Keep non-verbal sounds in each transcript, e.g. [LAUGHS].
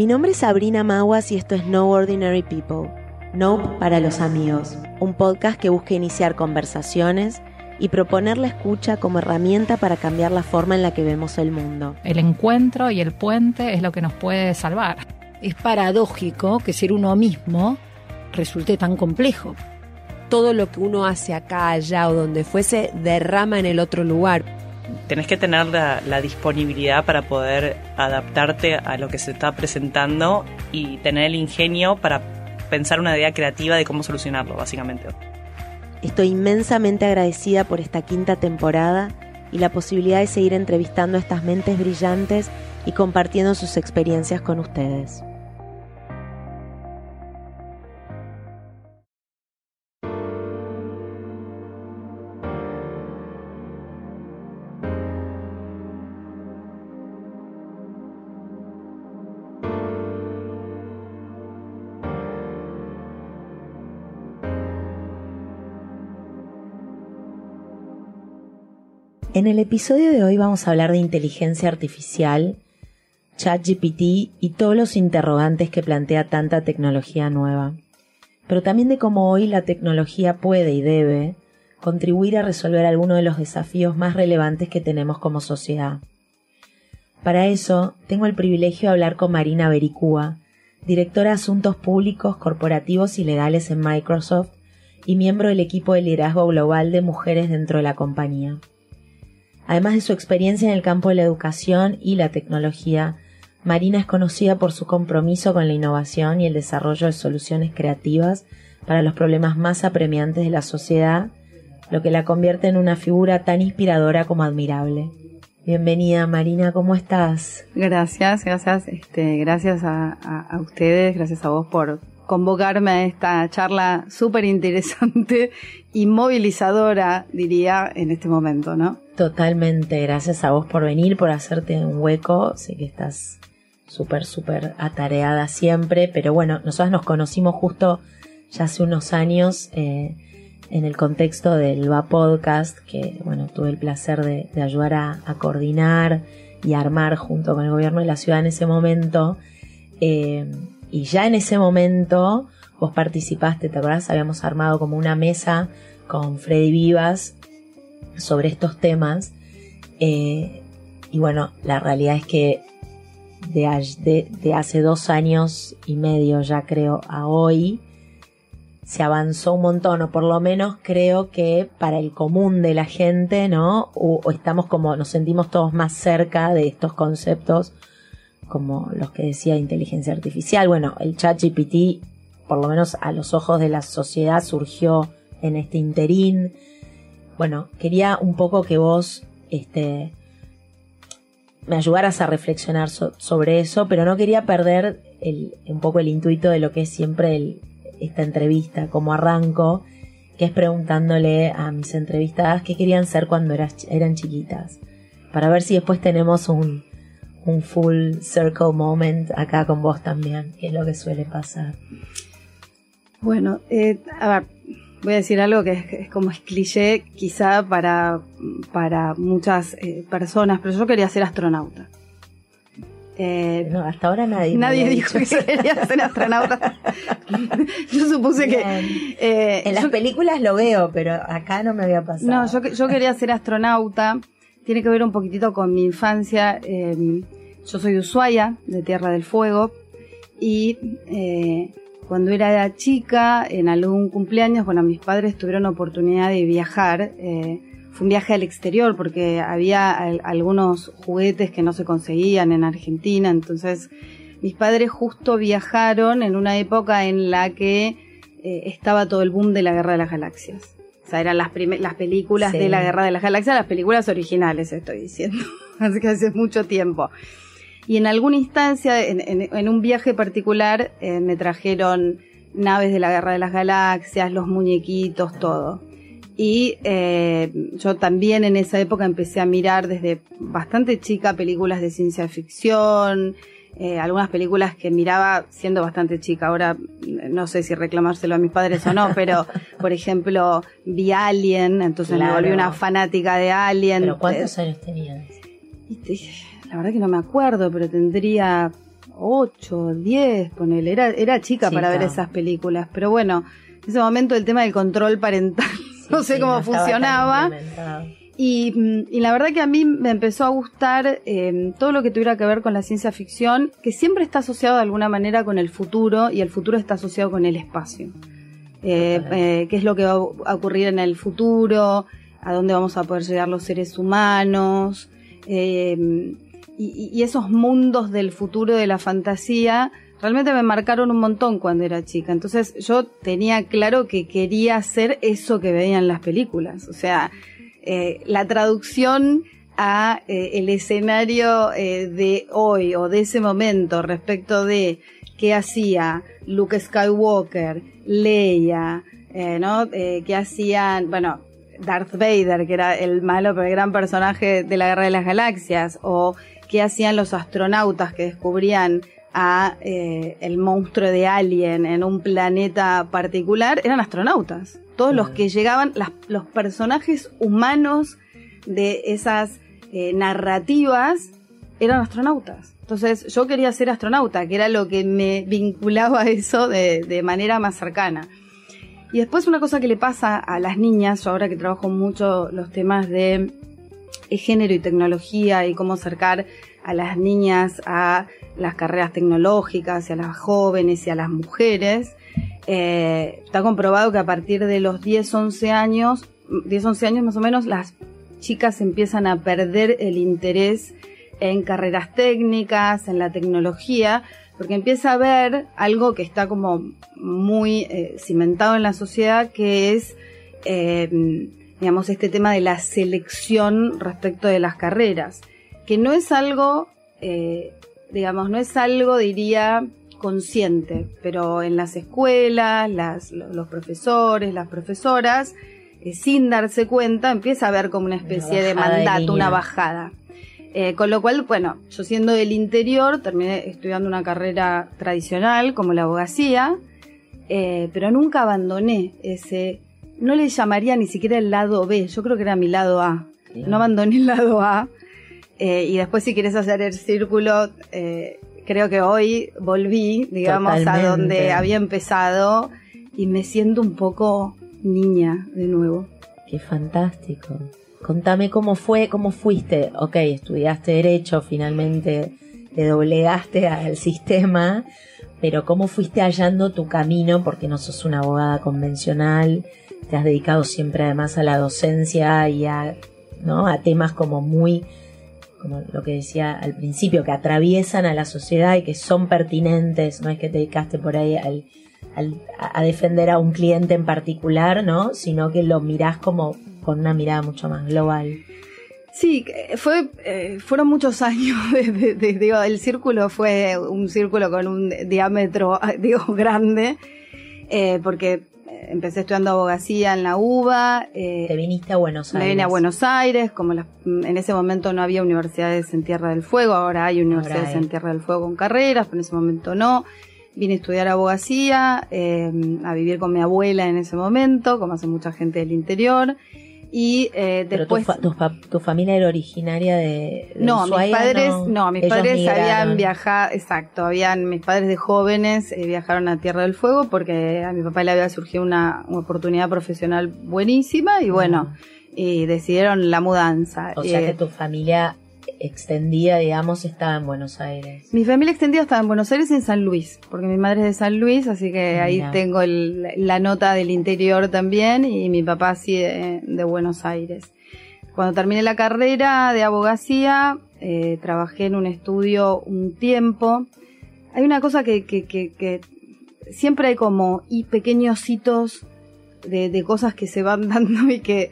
Mi nombre es Sabrina Maguas y esto es No Ordinary People, Nope para los amigos, un podcast que busca iniciar conversaciones y proponer la escucha como herramienta para cambiar la forma en la que vemos el mundo. El encuentro y el puente es lo que nos puede salvar. Es paradójico que ser uno mismo resulte tan complejo. Todo lo que uno hace acá, allá o donde fuese, derrama en el otro lugar. Tenés que tener la, disponibilidad para poder adaptarte a lo que se está presentando y tener el ingenio para pensar una idea creativa de cómo solucionarlo, básicamente. Estoy inmensamente agradecida por esta quinta temporada y la posibilidad de seguir entrevistando a estas mentes brillantes y compartiendo sus experiencias con ustedes. En el episodio de hoy vamos a hablar de inteligencia artificial, ChatGPT y todos los interrogantes que plantea tanta tecnología nueva, pero también de cómo hoy la tecnología puede y debe contribuir a resolver algunos de los desafíos más relevantes que tenemos como sociedad. Para eso, tengo el privilegio de hablar con Marina Bericúa, directora de Asuntos Públicos, Corporativos y Legales en Microsoft y miembro del equipo de liderazgo global de mujeres dentro de la compañía. Además de su experiencia en el campo de la educación y la tecnología, Marina es conocida por su compromiso con la innovación y el desarrollo de soluciones creativas para los problemas más apremiantes de la sociedad, lo que la convierte en una figura tan inspiradora como admirable. Bienvenida Marina, ¿cómo estás? Gracias, gracias, este, gracias a, ustedes, gracias a vos por convocarme a esta charla súper interesante [LAUGHS] y movilizadora, diría, en este momento, ¿no? Totalmente, gracias a vos por venir, por hacerte un hueco. Sé que estás súper, súper atareada siempre, pero bueno, nosotros nos conocimos justo ya hace unos años eh, en el contexto del VA Podcast, que bueno, tuve el placer de, ayudar a, a, coordinar y armar junto con el gobierno de la ciudad en ese momento. Eh, y ya en ese momento vos participaste, ¿te acordás? Habíamos armado como una mesa con Freddy Vivas sobre estos temas. Eh, y bueno, la realidad es que de, hace dos años y medio ya creo a hoy, se avanzó un montón, o por lo menos creo que para el común de la gente, ¿no? O estamos como, nos sentimos todos más cerca de estos conceptos como los que decía inteligencia artificial. Bueno, el chat GPT, por lo menos a los ojos de la sociedad, surgió en este interín bueno, quería un poco que vos este, me ayudaras a reflexionar so sobre eso, pero no quería perder el, un poco el intuito de lo que es siempre esta entrevista, como arranco, que es preguntándole a mis entrevistadas qué querían ser cuando eras, eran chiquitas, para ver si después tenemos un, un full circle moment acá con vos también, que es lo que suele pasar. Bueno, eh, a ver, voy a decir algo que es, es como es cliché quizá para, para muchas eh, personas, pero yo quería ser astronauta. Eh, no, hasta ahora nadie. Nadie dicho. dijo que quería ser astronauta. [LAUGHS] yo supuse Bien. que. Eh, en las yo, películas lo veo, pero acá no me había pasado. No, yo, yo quería ser astronauta. Tiene que ver un poquitito con mi infancia. Eh, yo soy de Ushuaia, de Tierra del Fuego. Y eh, cuando era chica, en algún cumpleaños, bueno, mis padres tuvieron oportunidad de viajar. Eh, fue un viaje al exterior porque había al, algunos juguetes que no se conseguían en Argentina. Entonces, mis padres justo viajaron en una época en la que eh, estaba todo el boom de la Guerra de las Galaxias. O sea, eran las, las películas sí. de la Guerra de las Galaxias, las películas originales, estoy diciendo. [LAUGHS] Así que hace mucho tiempo. Y en alguna instancia, en, en, en un viaje particular, eh, me trajeron naves de la Guerra de las Galaxias, los muñequitos, todo. Y eh, yo también en esa época empecé a mirar desde bastante chica películas de ciencia ficción, eh, algunas películas que miraba siendo bastante chica. Ahora no sé si reclamárselo a mis padres o no, [LAUGHS] pero por ejemplo vi Alien, entonces claro. me volví una fanática de Alien. ¿Pero cuántos años tenías? La verdad que no me acuerdo, pero tendría 8, 10, ponele. Era, era chica para ver esas películas. Pero bueno, en ese momento el tema del control parental, [LAUGHS] no sé Sí, cómo funcionaba. Y, mm, y la verdad que a mí me empezó a gustar eh, todo lo que tuviera que ver con la ciencia ficción, que siempre está asociado de alguna manera con el futuro y el futuro está asociado con el espacio. Eh, eh, ¿Qué es lo que va a ocurrir en el futuro? ¿A dónde vamos a poder llegar los seres humanos? Eh, y, y esos mundos del futuro de la fantasía realmente me marcaron un montón cuando era chica. Entonces yo tenía claro que quería hacer eso que veía en las películas. O sea, eh, la traducción a eh, el escenario eh, de hoy o de ese momento respecto de qué hacía Luke Skywalker, Leia, eh, ¿no? Eh, qué hacían, bueno, Darth Vader, que era el malo pero el gran personaje de la Guerra de las Galaxias, o qué hacían los astronautas que descubrían a eh, el monstruo de Alien en un planeta particular, eran astronautas. Todos los que llegaban, las- los personajes humanos de esas eh, narrativas eran astronautas. Entonces yo quería ser astronauta, que era lo que me vinculaba a [LAUGHS] eso de, de manera más cercana. Y después una cosa que le pasa a las niñas, yo ahora que trabajo mucho los temas de eh, género y tecnología y cómo acercar a las niñas a las carreras tecnológicas y a las jóvenes y a las mujeres, eh, está comprobado que a partir de los 10, 11 años, 10, 11 años más o menos, las chicas empiezan a perder el interés en carreras técnicas, en la tecnología, porque empieza a ver algo que está como muy eh, cimentado en la sociedad, que es, eh, digamos, este tema de la selección respecto de las carreras, que no es algo, eh, digamos, no es algo, diría, consciente, pero en las escuelas, las, lo- los profesores, las profesoras, eh, sin darse cuenta, empieza a haber como una especie de mandato, una bajada. Eh, con lo cual, bueno, yo siendo del interior, terminé estudiando una carrera tradicional como la abogacía, eh, pero nunca abandoné ese, no le llamaría ni siquiera el lado B, yo creo que era mi lado A. No abandoné el lado A. eh, y después si quieres hacer el círculo, eh, creo que hoy volví, digamos, a donde había empezado y me siento un poco niña de nuevo. Qué fantástico. Contame cómo fue, cómo fuiste. Ok, estudiaste Derecho, finalmente te doblegaste al sistema, pero cómo fuiste hallando tu camino, porque no sos una abogada convencional, te has dedicado siempre además a la docencia y a, ¿no? a temas como muy, como lo que decía al principio, que atraviesan a la sociedad y que son pertinentes, no es que te dedicaste por ahí al, a defender a un cliente en particular, ¿no? Sino que lo mirás como con una mirada mucho más global. Sí, fue, eh, fueron muchos [LAUGHS] años, digo, el círculo fue un círculo con un diámetro, [LAUGHS] digo, grande, eh, porque empecé estudiando abogacía en la UBA, eh, Te viniste a Buenos Aires. me vine a Buenos Aires, como las- en ese momento no había universidades en Tierra del Fuego, ahora hay universidades Ahora hay. en Tierra del Fuego con carreras, pero en ese momento no. Vine a estudiar abogacía, eh, a vivir con mi abuela en ese momento, como hace mucha gente del interior. Y eh, Pero tu, después... fa- tu, fa- tu familia era originaria de, de No, mis padres, no, mis Ellos padres migraron. habían viajado, exacto, habían, mis padres de jóvenes eh, viajaron a Tierra del Fuego porque a mi papá le había surgido una, una oportunidad profesional buenísima y bueno, y decidieron la mudanza. O sea Eh, que tu familia extendida, digamos, estaba en Buenos Aires. Mi familia extendida estaba en Buenos Aires y en San Luis, porque mi madre es de San Luis, así que ahí tengo el- la nota del interior también y mi papá sí de, de Buenos Aires. Cuando terminé la carrera de abogacía, eh, trabajé en un estudio un tiempo. Hay una cosa que, que, que, que siempre hay como y pequeños hitos de, de cosas que se van [LAUGHS] dando y que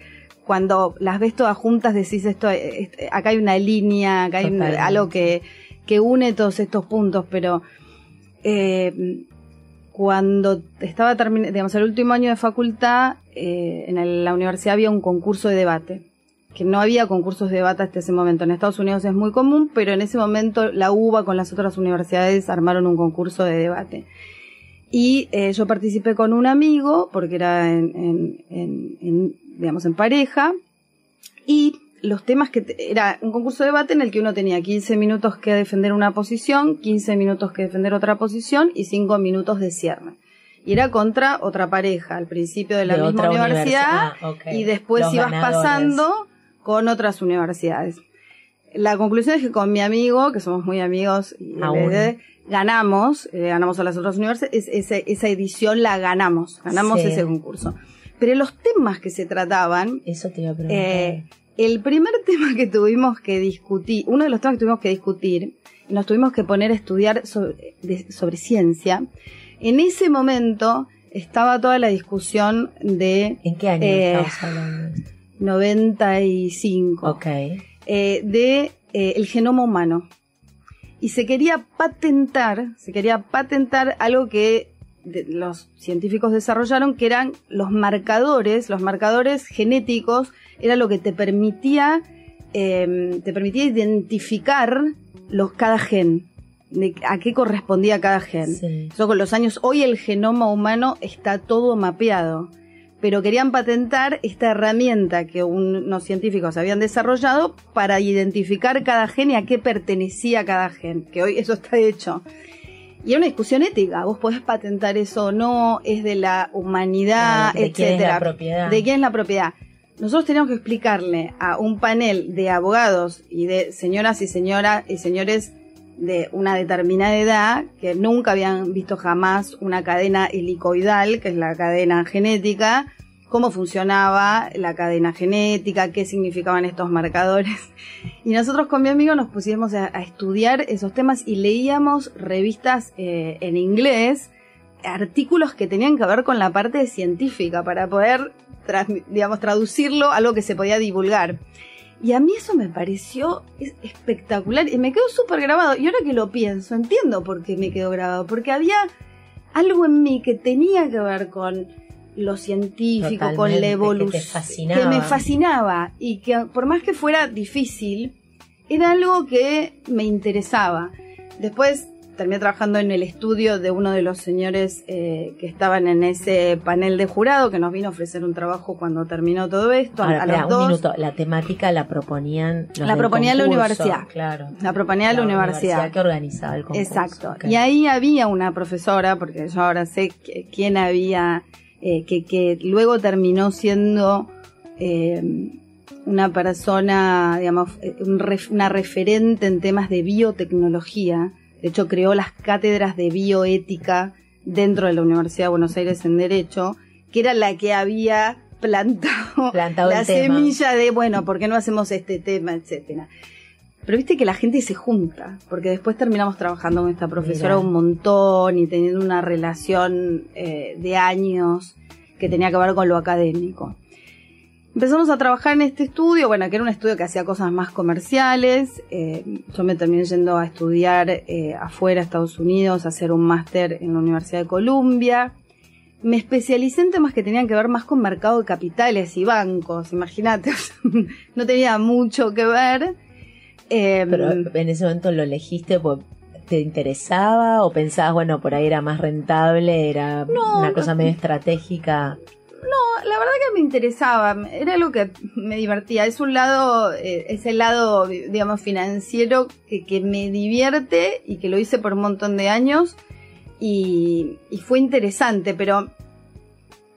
cuando las ves todas juntas decís esto, eh, eh, acá hay una línea, acá hay algo que, que une todos estos puntos, pero eh, cuando estaba terminando, digamos, el último año de facultad, eh, en la universidad había un concurso de debate, que no había concursos de debate hasta ese momento. En Estados Unidos es muy común, pero en ese momento la UBA con las otras universidades armaron un concurso de debate. Y eh, yo participé con un amigo, porque era en, en- en- en, digamos, en pareja, y los temas que te- era un concurso de debate en el que uno tenía 15 minutos que defender una posición, 15 minutos que defender otra posición y 5 minutos de cierre. Y era contra otra pareja al principio de la De misma universidad. Ah, y después Los ibas ganadores. pasando con otras universidades. La conclusión es que con mi amigo, que somos muy amigos, y ganamos, eh, ganamos a las otras universidades, es- esa edición la ganamos, ganamos Sí. ese concurso. Pero los temas que se trataban, Eso te iba a preguntar. eh, el primer [LAUGHS] tema que tuvimos que discutir, uno de los temas que tuvimos que discutir, nos tuvimos que poner a estudiar sobre, de- sobre ciencia, en ese momento estaba toda la discusión de ¿En qué año eh, estamos hablando? 95 [SIGHS] Ok. eh, de eh, el genoma humano y se quería patentar se quería patentar algo que de- los científicos desarrollaron que eran los marcadores los marcadores genéticos era lo que te permitía eh, te permitía identificar los cada gen de a qué correspondía cada gen Sí. eso con los años, hoy el genoma humano está todo mapeado, pero querían patentar esta herramienta que unos científicos habían desarrollado para identificar cada gen y a qué pertenecía cada gen, que hoy eso está hecho. Y era una discusión ética, vos podés patentar eso o no, es de la humanidad, Claro, ¿de quién es etcétera. la propiedad? ¿De quién es la propiedad? Nosotros teníamos que explicarle a un panel de abogados y de señoras y señoras y señores de una determinada edad que nunca habían visto jamás una cadena helicoidal, que es la cadena genética, cómo funcionaba la cadena genética, qué significaban estos marcadores. [LAUGHS] Y nosotros con mi amigo nos pusimos a, estudiar esos temas y leíamos revistas eh, en inglés, artículos que tenían que ver con la parte científica para poder, digamos, traducirlo a algo que se podía divulgar. Y a mí eso me pareció es- espectacular y me quedó súper grabado. Y ahora que lo pienso, entiendo por qué me quedó grabado. Porque había algo en mí que tenía que ver con lo científico, con la que evolución. fascinaba. Que me fascinaba. Y que por más que fuera difícil, era algo que me interesaba. Después terminé trabajando en el estudio de uno de los señores eh, que estaban en ese panel de jurado que nos vino a ofrecer un trabajo cuando terminó todo esto. Ahora, a espera, los un dos. minuto. La temática la proponían los La proponía la concurso, universidad. Claro. La proponía la, universidad. que organizaba el concurso. Exacto. Y ahí había una profesora, porque yo ahora sé que- quién había, eh, que, que luego terminó siendo eh, una persona, digamos, eh, una referente en temas de biotecnología. De hecho, creó las cátedras de bioética dentro de la Universidad de Buenos Aires en Derecho, que era la que había [LAUGHS] plantado, Plantado la semilla de, bueno, ¿por qué no hacemos este tema, etcétera? Pero viste que la gente se junta, porque después terminamos trabajando con esta profesora un montón y teniendo una relación eh, de años que tenía que ver con lo académico. Empezamos a trabajar en este estudio, bueno, que era un estudio que hacía cosas más comerciales. eh, yo me terminé yendo a estudiar eh, afuera, a Estados Unidos, a hacer un máster en la Universidad de Columbia. Me especialicé en temas que tenían que ver más con mercado de capitales y bancos, imagínate, [LAUGHS] no tenía mucho que ver. Eh, Pero en ese momento lo elegiste porque te interesaba o pensabas, bueno, por ahí era más rentable, era No, una no. cosa medio estratégica. la verdad que me interesaba, era algo que me divertía. Es un lado, eh, es el lado, digamos, financiero que, que me divierte y que lo hice por un montón de años y, y fue interesante, pero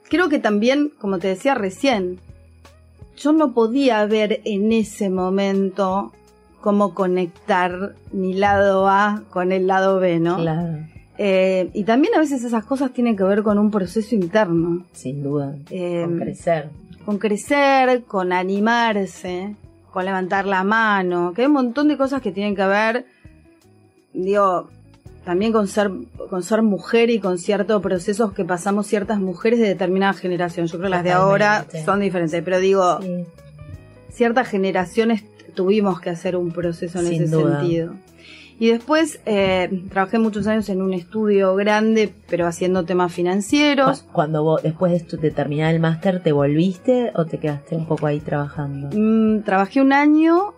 creo que también, como te decía recién, yo no podía ver en ese momento cómo conectar mi lado A con el lado B, ¿no? Claro, Eh, y también a veces esas cosas tienen que ver con un proceso interno. sin duda. Eh, con crecer. con crecer, con animarse, con levantar la mano, que hay un montón de cosas que tienen que ver, digo, también con ser, con ser mujer y con ciertos procesos que pasamos ciertas mujeres de determinada generación. Yo creo que las de ahora son diferentes, pero digo, Sí. ciertas generaciones tuvimos que hacer un proceso en Sin ese duda. sentido. Y después eh, trabajé muchos años en un estudio grande, pero haciendo temas financieros. Cu- Cuando vos, después de, terminar el máster, ¿te volviste o te quedaste un poco ahí trabajando? Mm, trabajé un año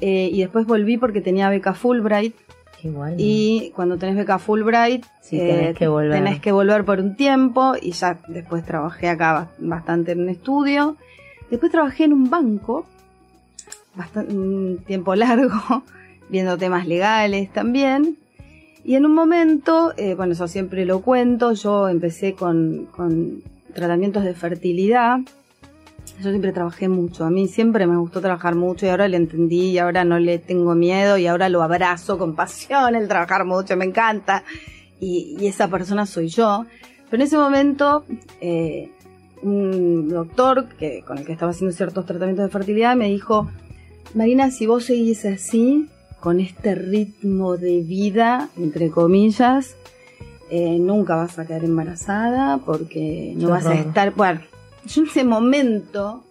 eh, y después volví porque tenía beca Fulbright. Igual. Y cuando tenés beca Fulbright, Sí, tenés que volver. tenés que volver por un tiempo. Y ya después trabajé acá ba- bastante en un estudio. Después trabajé en un banco bastante, tiempo largo [LAUGHS] viendo temas legales también. Y en un momento, eh, bueno, eso siempre lo cuento, yo empecé con, tratamientos de fertilidad. Yo siempre trabajé mucho, a mí siempre me gustó trabajar mucho y ahora le entendí y ahora no le tengo miedo y ahora lo abrazo con pasión, el trabajar mucho, me encanta. Y, y esa persona soy yo. Pero en ese momento, eh, un doctor que, con el que estaba haciendo ciertos tratamientos de fertilidad me dijo, Marina, si vos seguís así, con este ritmo de vida, entre comillas, eh, nunca vas a quedar embarazada porque no Qué vas a estar... Bueno, yo en ese momento,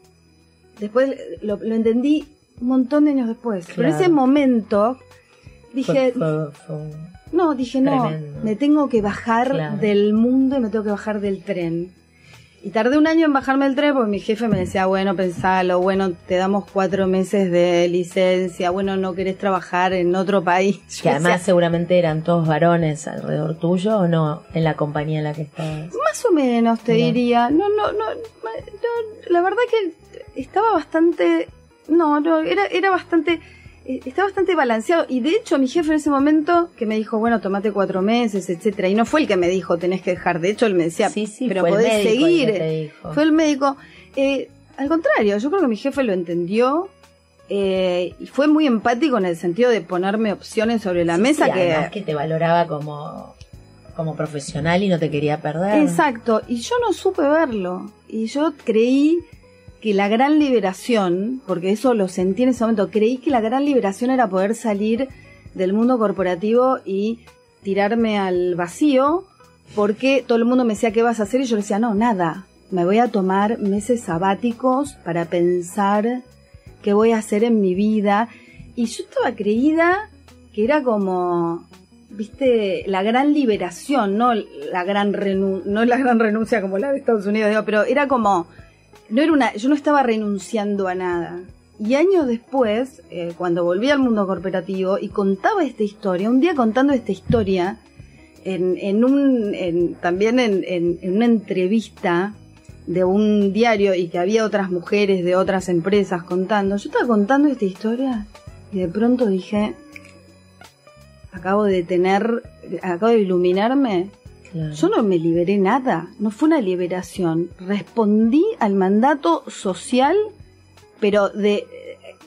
después lo, lo entendí un montón de años después, pero en ese momento dije, Fue- fue- fue un- no, dije no, Tremendo. me tengo que bajar Claro. del mundo y me tengo que bajar del tren. Y tardé un año en bajarme del tren porque mi jefe me decía, bueno, pensalo, bueno, te damos cuatro meses de licencia, bueno, no querés trabajar en otro país. [LAUGHS] Yo Que además decía, seguramente eran todos varones alrededor tuyo o no en la compañía en la que estabas. más o menos te No. diría, no, no, no, no, la verdad que estaba bastante, no, no, era, era bastante, eh, estaba bastante balanceado y de hecho mi jefe en ese momento que me dijo, bueno, tomate cuatro meses, etcétera, y no fue el que me dijo tenés que dejar, de hecho él me decía, sí, sí, pero podés el seguir, fue el médico. Eh, al contrario, yo creo que mi jefe lo entendió eh, y fue muy empático en el sentido de ponerme opciones sobre la Sí, mesa sí, que... además que te valoraba como, como profesional y no te quería perder. Exacto, y yo no supe verlo. Y yo creí que la gran liberación, porque eso lo sentí en ese momento, creí que la gran liberación era poder salir del mundo corporativo y tirarme al vacío, porque todo el mundo me decía, ¿qué vas a hacer? Y yo decía, no, nada. Me voy a tomar meses sabáticos para pensar qué voy a hacer en mi vida. Y yo estaba creída que era como, viste, la gran liberación, no la gran renu no la gran renuncia como la de Estados Unidos, digo, pero era como, no era una, yo no estaba renunciando a nada. Y años después, eh, cuando volví al mundo corporativo y contaba esta historia, un día contando esta historia, en, en un, en- también en, en- en una entrevista de un diario y que había otras mujeres de otras empresas contando, yo estaba contando esta historia y de pronto dije, acabo de tener, acabo de iluminarme, Claro. yo no me liberé nada, no fue una liberación. Respondí al mandato social, pero de.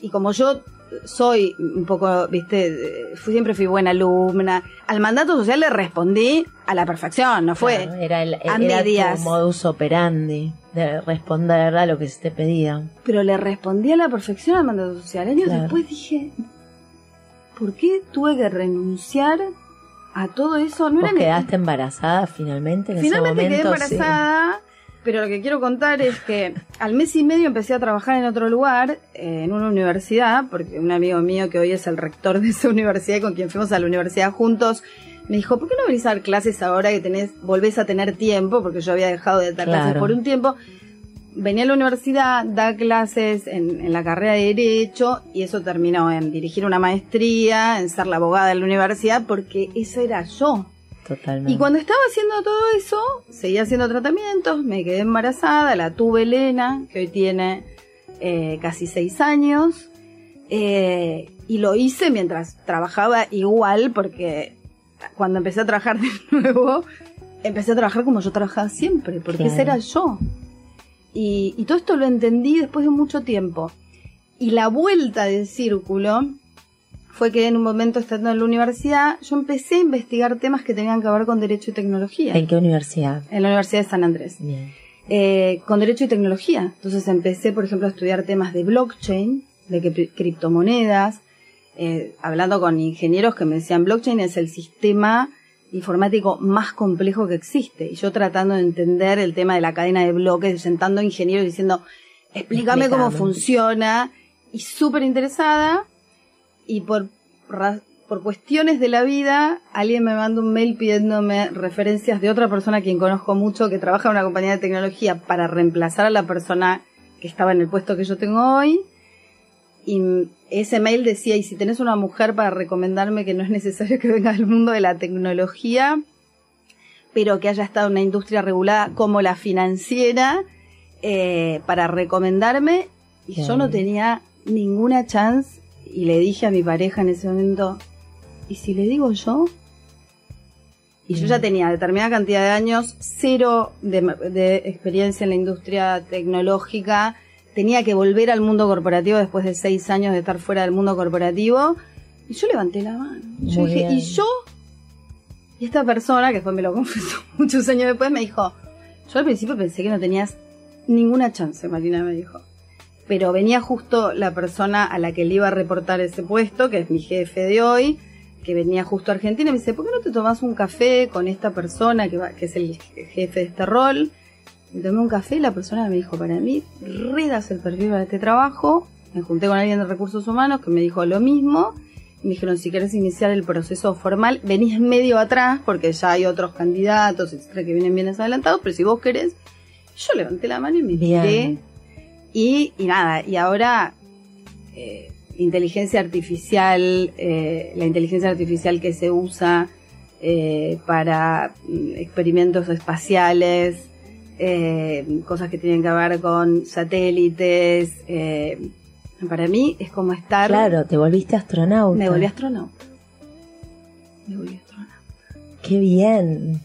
Y como yo soy un poco, viste, fui, siempre fui buena alumna, al mandato social le respondí a la perfección, no fue. Claro, era el, a era medias. tu modus operandi de responder a lo que se te pedía. Pero le respondí a la perfección al mandato social. Años Claro. después dije, ¿por qué tuve que renunciar a todo eso? No ¿Vos era ni- quedaste embarazada finalmente en Finalmente ese quedé momento? Sí. embarazada, pero lo que quiero contar es que al mes y medio empecé a trabajar en otro lugar, eh, en una universidad, porque un amigo mío que hoy es el rector de esa [LAUGHS] universidad y con quien fuimos a la universidad juntos, me dijo, ¿por qué no venís a dar clases ahora que tenés, volvés a tener tiempo? Porque yo había dejado de dar clases por un tiempo. Venía a la universidad, da clases en, en la carrera de Derecho y eso terminó en dirigir una maestría, en ser la abogada de la universidad, porque eso era yo. Totalmente. Y cuando estaba haciendo todo eso, seguía haciendo tratamientos, me quedé embarazada, la tuve Elena, que hoy tiene eh, casi seis años, eh, y lo hice mientras trabajaba igual, porque cuando empecé a trabajar de [LAUGHS] nuevo, empecé a trabajar como yo trabajaba siempre, porque Claro. ese era yo. Y, y todo esto lo entendí después de mucho tiempo. Y la vuelta del círculo fue que en un momento estando en la universidad, yo empecé a investigar temas que tenían que ver con derecho y tecnología. ¿En qué universidad? En la Universidad de San Andrés. Bien. Eh, con derecho y tecnología. Entonces empecé, por ejemplo, a estudiar temas de blockchain, de cri- criptomonedas, eh, hablando con ingenieros que me decían blockchain es el sistema informático más complejo que existe. Y yo tratando de entender el tema de la cadena de bloques, sentando a ingenieros diciendo, explícame cómo funciona, y súper interesada, y por, por cuestiones de la vida, alguien me manda un mail pidiéndome referencias de otra persona a quien conozco mucho que trabaja en una compañía de tecnología para reemplazar a la persona que estaba en el puesto que yo tengo hoy. Y ese mail decía, y si tenés una mujer para recomendarme que no es necesario que venga del mundo de la tecnología, pero que haya estado en una industria regulada como la financiera, eh, para recomendarme, y yo no tenía ninguna chance y le dije a mi pareja en ese momento, ¿y si le digo yo? Y yo ya tenía determinada cantidad de años, cero de, de experiencia en la industria tecnológica, tenía que volver al mundo corporativo después de seis años de estar fuera del mundo corporativo. Y yo levanté la mano. Yo Muy dije, bien. ¿y yo? Y esta persona, que después me lo [LAUGHS] confesó muchos años después, me dijo, yo al principio pensé que no tenías ninguna chance, Marina me dijo. Pero venía justo la persona a la que le iba a reportar ese puesto, que es mi jefe de hoy, que venía justo a Argentina, y me dice, ¿por qué no te tomas un café con esta persona que, va, que es el jefe de este rol? Me tomé un café y la persona me dijo, para mí, redas el perfil para este trabajo. Me junté con alguien de recursos humanos que me dijo lo mismo. Me dijeron, si querés iniciar el proceso formal, venís medio atrás porque ya hay otros candidatos, etcétera, que vienen bien adelantados, pero si vos querés, yo levanté la mano y me tiré. Y, y nada, y ahora eh, inteligencia artificial, eh, la inteligencia artificial que se usa eh, para mm, experimentos espaciales, eh, cosas que tienen que ver con satélites. eh, para mí es como estar... Claro, te volviste astronauta. Me volví astronauta. Me volví astronauta. Qué bien.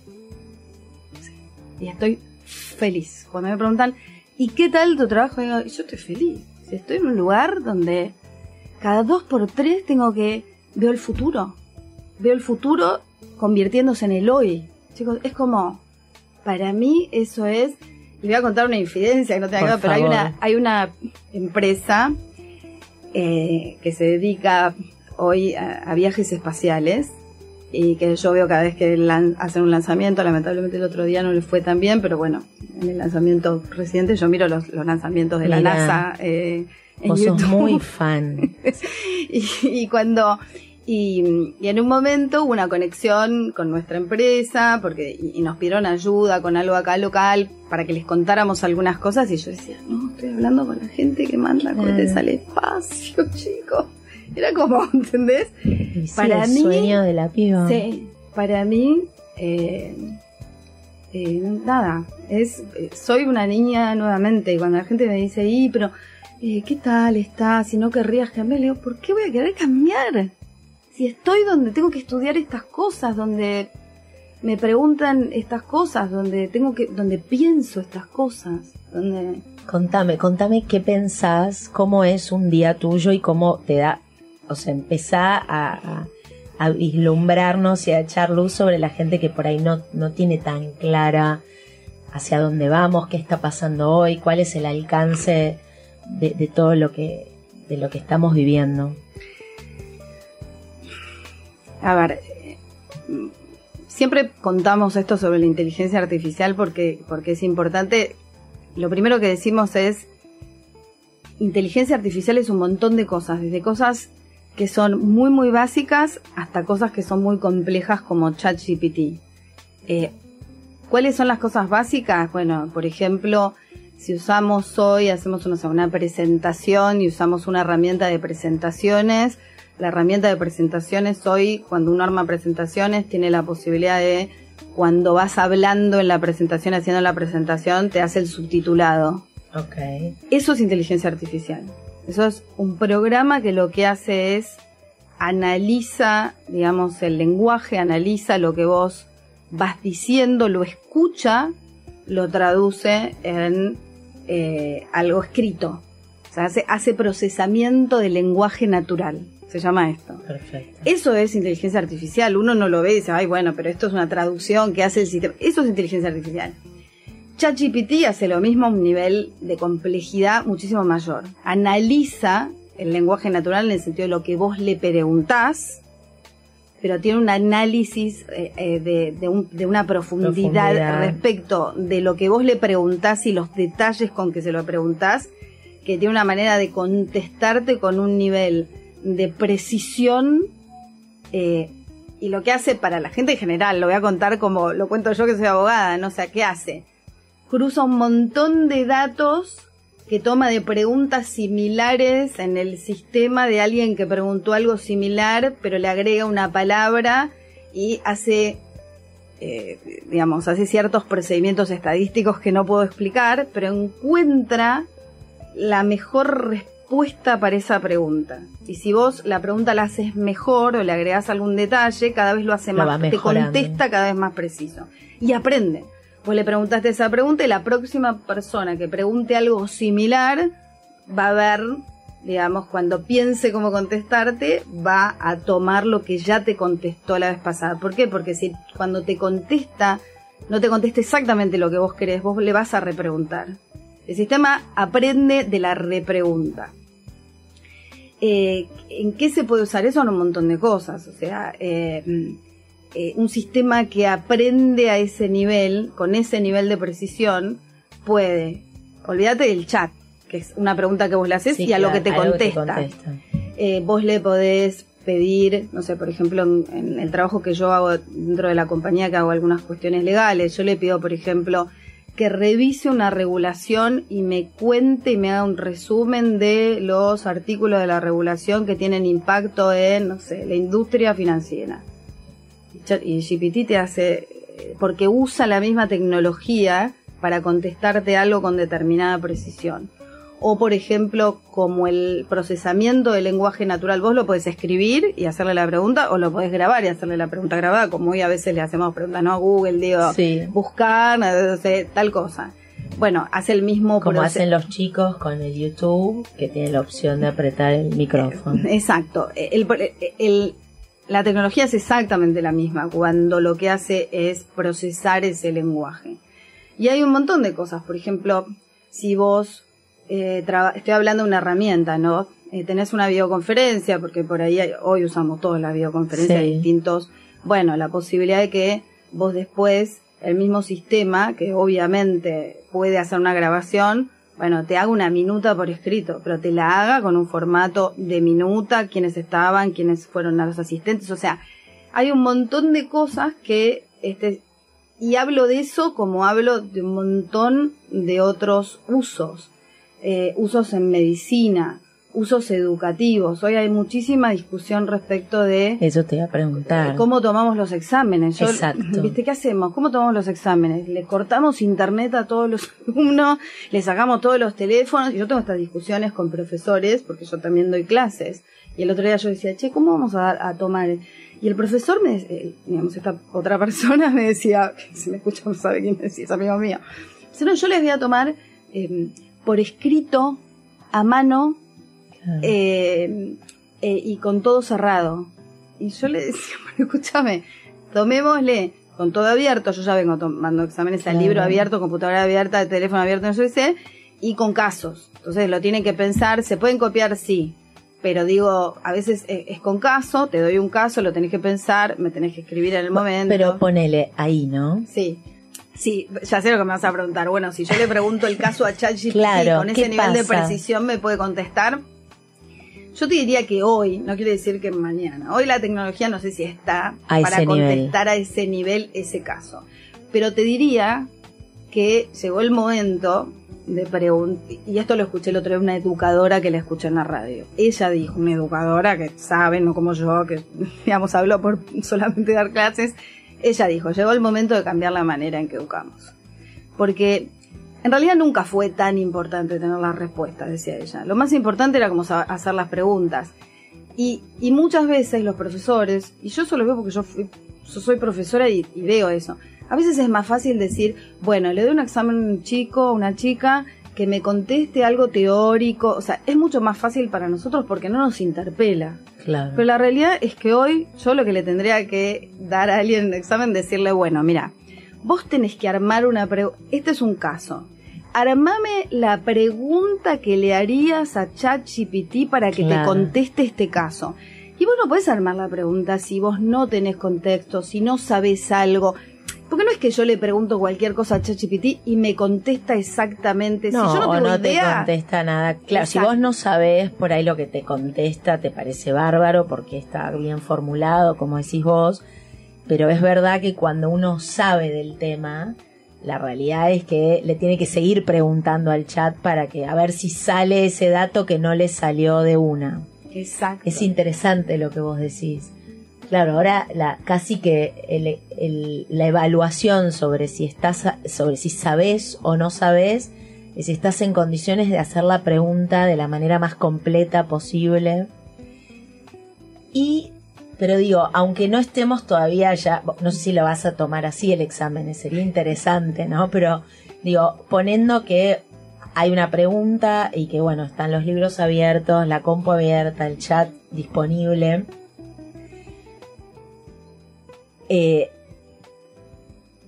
Y estoy feliz. Cuando me preguntan, ¿y qué tal tu trabajo? Digo, yo estoy feliz. Estoy en un lugar donde cada dos por tres tengo que... Veo el futuro. Veo el futuro convirtiéndose en el hoy. Chicos, es como... Para mí eso es... Le voy a contar una infidencia que no tenga que ver, pero hay una, hay una empresa eh, que se dedica hoy a, a viajes espaciales y que yo veo cada vez que lan- hacen un lanzamiento, lamentablemente el otro día no le fue tan bien, pero bueno, en el lanzamiento reciente yo miro los, los lanzamientos de la. NASA eh, en Vos sos YouTube. muy [LAUGHS] fan. y, y cuando y, y en un momento hubo una conexión con nuestra empresa porque y, y nos pidieron ayuda con algo acá local para que les contáramos algunas cosas y yo decía no estoy hablando con la gente que manda cohetes al espacio [LAUGHS] chicos era como [LAUGHS] ¿entendés? Sí, Para el mí- sueño de la piba. Sí, para mí, eh, eh, nada, es, eh, soy una niña nuevamente y cuando la gente me dice, y pero, eh, ¿qué tal estás? Si no querrías cambiar, le digo, ¿por qué voy a querer cambiar? Si estoy donde tengo que estudiar estas cosas, donde me preguntan estas cosas, donde tengo que, donde pienso estas cosas, donde Contame, contame qué pensás, cómo es un día tuyo y cómo te da, o sea, empezá a, vislumbrarnos y a echar luz sobre la gente que por ahí no, no tiene tan clara hacia dónde vamos, qué está pasando hoy, cuál es el alcance de, de todo lo que, de lo que estamos viviendo. A ver, siempre contamos esto sobre la inteligencia artificial porque, porque es importante. Lo primero que decimos es, inteligencia artificial es un montón de cosas, desde cosas que son muy muy básicas hasta cosas que son muy complejas como ChatGPT. Eh, ¿Cuáles son las cosas básicas? Bueno, por ejemplo, si usamos hoy, hacemos una, una presentación y usamos una herramienta de presentaciones, la herramienta de presentaciones hoy, cuando uno arma presentaciones, tiene la posibilidad de, cuando vas hablando en la presentación, haciendo la presentación, te hace el subtitulado. Ok. Eso es inteligencia artificial. Eso es un programa que lo que hace es analiza, digamos, el lenguaje, analiza lo que vos vas diciendo, lo escucha, lo traduce en eh, algo escrito. O sea, hace, hace procesamiento del lenguaje natural. Se llama esto. Perfecto. Eso es inteligencia artificial. Uno no lo ve y dice, ay, bueno, pero esto es una traducción que hace el sistema. Eso es inteligencia artificial. ChatGPT hace lo mismo a un nivel de complejidad muchísimo mayor. Analiza el lenguaje natural en el sentido de lo que vos le preguntás, pero tiene un análisis eh, eh, de, de un- de una profundidad, Profundidad. respecto de lo que vos le preguntás y los detalles con que se lo preguntás, que tiene una manera de contestarte con un nivel de precisión eh, y lo que hace para la gente en general, lo voy a contar como lo cuento yo que soy abogada, no sé, ¿qué hace? Cruza un montón de datos que toma de preguntas similares en el sistema de alguien que preguntó algo similar, pero le agrega una palabra y hace, eh, digamos, hace ciertos procedimientos estadísticos que no puedo explicar, pero encuentra la mejor respuesta respuesta para esa pregunta. Y si vos la pregunta la haces mejor o le agregás algún detalle, cada vez lo hace Lo más, te contesta cada vez más preciso. Y aprende. Vos le preguntaste esa pregunta y la próxima persona que pregunte algo similar va a ver, digamos, cuando piense cómo contestarte, va a tomar lo que ya te contestó la vez pasada. ¿Por qué? Porque si cuando te contesta, no te contesta exactamente lo que vos querés, vos le vas a repreguntar. El sistema aprende de la repregunta. Eh, ¿En qué se puede usar eso? En un montón de cosas. O sea, eh, eh, un sistema que aprende a ese nivel, con ese nivel de precisión, puede, olvídate del chat, que es una pregunta que vos le haces Sí, y a lo que te contesta. contesta. Eh, vos le podés pedir, no sé, por ejemplo, en, en el trabajo que yo hago dentro de la compañía, que hago algunas cuestiones legales, yo le pido, por ejemplo, que revise una regulación y me cuente y me haga un resumen de los artículos de la regulación que tienen impacto en, no sé, la industria financiera. Y GPT te hace, eh, porque usa la misma tecnología para contestarte algo con determinada precisión. O, por ejemplo, como el procesamiento del lenguaje natural, vos lo podés escribir y hacerle la pregunta, o lo podés grabar y hacerle la pregunta grabada, como hoy a veces le hacemos preguntas, ¿no? A Google, digo, Sí. buscar, no sé, tal cosa. Bueno, hace el mismo Como hacen los chicos con el YouTube, que tienen la opción de apretar el micrófono. Exacto. El- el- la tecnología es exactamente la misma cuando lo que hace es procesar ese lenguaje. Y hay un montón de cosas. Por ejemplo, si vos, eh, estoy hablando de una herramienta, ¿no? Eh, tenés una videoconferencia, porque por ahí hay- hoy usamos todos la videoconferencia Sí. distintos. Bueno, la posibilidad de que vos después, el mismo sistema, que obviamente puede hacer una grabación, bueno, te haga una minuta por escrito, pero te la haga con un formato de minuta, quiénes estaban, quiénes fueron a los asistentes, o sea, hay un montón de cosas que, este, y hablo de eso como hablo de un montón de otros usos, eh, usos en medicina, usos educativos. Hoy hay muchísima discusión respecto de Eso te iba a preguntar. ¿Cómo tomamos los exámenes? Yo- Exacto. ¿Viste qué hacemos? ¿Cómo tomamos los exámenes? Le cortamos internet a todos los [LAUGHS] alumnos, le sacamos todos los teléfonos. Y yo tengo estas discusiones con profesores, porque yo también doy clases. Y el otro día yo decía, che, ¿cómo vamos a, a tomar? Y el profesor me, eh, digamos, esta otra persona [LAUGHS] me decía, [LAUGHS] si me escucha no sabe quién es, es amigo mío. Dice, no, yo les voy a tomar eh, por escrito, a mano, Claro. eh, eh, y con todo cerrado. Y yo le decía, [LAUGHS] bueno, escúchame, tomémosle con todo abierto, yo ya vengo tomando exámenes al libro abierto, computadora abierta, teléfono abierto, no sé qué, y con casos. Entonces lo tienen que pensar, se pueden copiar, sí. Pero digo, a veces es, es con caso, te doy un caso, lo tenés que pensar, me tenés que escribir en el momento. Pero ponele ahí, ¿no? Sí. Sí, ya sé lo que me vas a preguntar. Bueno, si yo le pregunto el caso a ChatGPT Claro, con ¿qué ese nivel de precisión me puede contestar. Yo te diría que hoy, no quiere decir que mañana, hoy la tecnología no sé si está A para contestar a ese nivel ese caso. Pero te diría que llegó el momento de preguntar, y esto lo escuché el otro día, una educadora que la escuché en la radio. Ella dijo, una educadora que sabe, no como yo, que [LAUGHS] digamos habló por solamente dar clases, ella dijo, llegó el momento de cambiar la manera en que educamos. Porque en realidad nunca fue tan importante tener las respuestas, decía ella. Lo más importante era como hacer las preguntas. Y, y muchas veces los profesores, y yo solo veo porque yo, fui, soy profesora y, y veo eso, a veces es más fácil decir, bueno, le doy un examen a un chico, a una chica, que me conteste algo teórico, o sea, es mucho más fácil para nosotros porque no nos interpela. Claro. Pero la realidad es que hoy yo lo que le tendría que dar a alguien en el examen, decirle, bueno, mira, vos tenés que armar una pregunta, este es un caso, armame la pregunta que le harías a ChatGPT para que te conteste este caso. Y vos no podés armar la pregunta si vos no tenés contexto, si no sabés algo. Porque no es que yo le pregunto cualquier cosa a ChatGPT y me contesta exactamente. No, si yo no tengo no te idea, contesta nada. Claro, si vos no sabés por ahí lo que te contesta, te parece bárbaro porque está bien formulado, como decís vos. Pero es verdad que cuando uno sabe del tema, la realidad es que le tiene que seguir preguntando al chat para que a ver si sale ese dato que no le salió de una. Exacto. Es interesante lo que vos decís. Claro, ahora la, casi que la evaluación sobre si estás, sobre si sabes o no sabes de si estás en condiciones de hacer la pregunta de la manera más completa posible. Y, pero digo, aunque no estemos todavía ya, no sé si lo vas a tomar así el examen, sería interesante, ¿no? Pero digo, poniendo que hay una pregunta y que bueno, están los libros abiertos, la compu abierta, el chat disponible. Eh,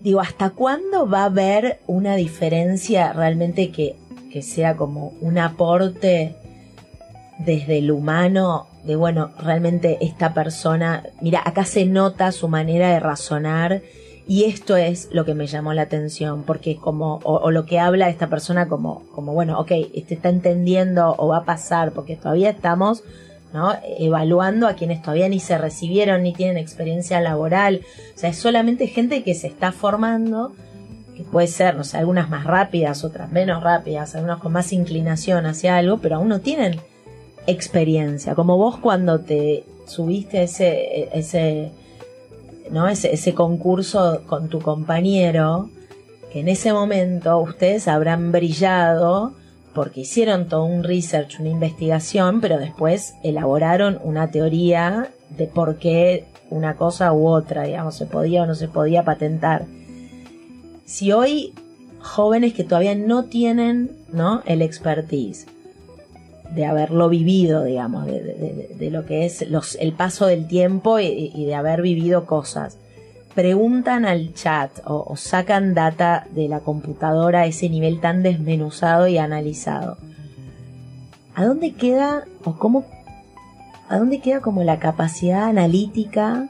digo, ¿hasta cuándo va a haber una diferencia realmente que, que sea como un aporte desde el humano? De bueno, realmente esta persona, mira, acá se nota su manera de razonar y esto es lo que me llamó la atención, porque como, o, lo que habla esta persona como, como bueno, ok, este está entendiendo o va a pasar, porque todavía estamos ¿no? evaluando a quienes todavía ni se recibieron ni tienen experiencia laboral. O sea, es solamente gente que se está formando, que puede ser, no sé, algunas más rápidas, otras menos rápidas, algunas con más inclinación hacia algo, pero aún no tienen experiencia. Como vos cuando te subiste ese, ese, ¿no? ese, ese concurso con tu compañero, que en ese momento ustedes habrán brillado porque hicieron todo un research, una investigación, pero después elaboraron una teoría de por qué una cosa u otra, digamos, se podía o no se podía patentar. Si hoy jóvenes que todavía no tienen ¿no? el expertise de haberlo vivido, digamos, de, lo que es el paso del tiempo y de haber vivido cosas, preguntan al chat o, sacan data de la computadora a ese nivel tan desmenuzado y analizado. ¿A dónde queda o cómo a dónde queda como la capacidad analítica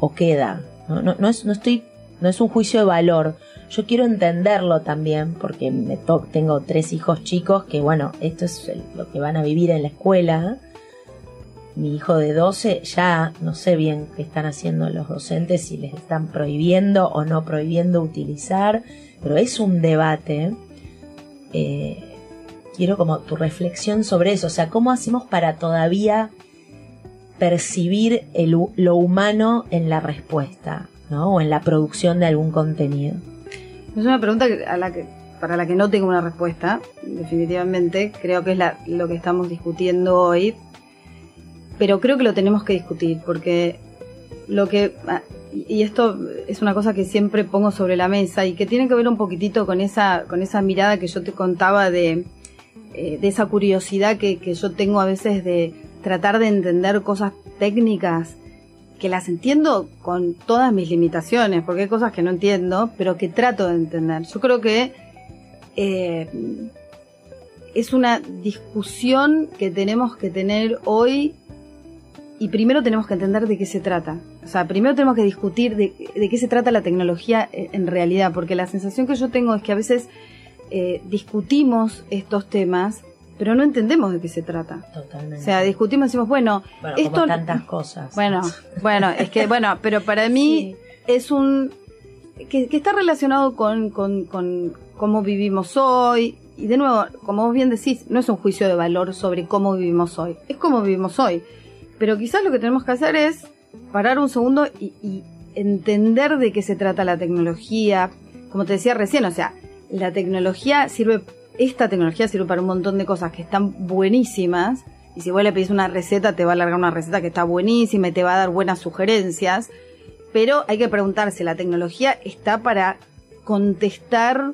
o queda? No, no, es, no estoy no es un juicio de valor. Yo quiero entenderlo también porque me tengo tres hijos chicos que bueno, esto es lo que van a vivir en la escuela mi hijo de 12 ya no sé bien qué están haciendo los docentes, si les están prohibiendo o no prohibiendo utilizar, pero es un debate. Eh, quiero como tu reflexión sobre eso, o sea, ¿cómo hacemos para todavía percibir lo humano en la respuesta, ¿no? O en la producción de algún contenido. Es una pregunta a la que, para la que no tengo una respuesta, definitivamente. Creo que es lo que estamos discutiendo hoy, pero creo que lo tenemos que discutir porque lo que ah, y esto es una cosa que siempre pongo sobre la mesa y que tiene que ver un poquitito con esa con esa mirada que yo te contaba de, eh, de esa curiosidad que, que yo tengo a veces de tratar de entender cosas técnicas que las entiendo con todas mis limitaciones, porque hay cosas que no entiendo, pero que trato de entender. Yo creo que eh, es una discusión que tenemos que tener hoy y primero tenemos que entender de qué se trata. O sea, primero tenemos que discutir de, qué se trata la tecnología en realidad, porque la sensación que yo tengo es que a veces eh, discutimos estos temas, pero no entendemos de qué se trata. Totalmente. O sea, discutimos y decimos, bueno, esto... Como tantas cosas. Bueno, [LAUGHS] bueno, es que, bueno, pero para mí es un... Que, que está relacionado con, con, con cómo vivimos hoy, y de nuevo, como vos bien decís, no es un juicio de valor sobre cómo vivimos hoy, es cómo vivimos hoy. Pero quizás lo que tenemos que hacer es parar un segundo y, entender de qué se trata la tecnología. Como te decía recién, o sea, la tecnología sirve, esta tecnología sirve para un montón de cosas que están buenísimas. Y si vos le pedís una receta, te va a alargar una receta que está buenísima y te va a dar buenas sugerencias. Pero hay que preguntarse, ¿la tecnología está para contestar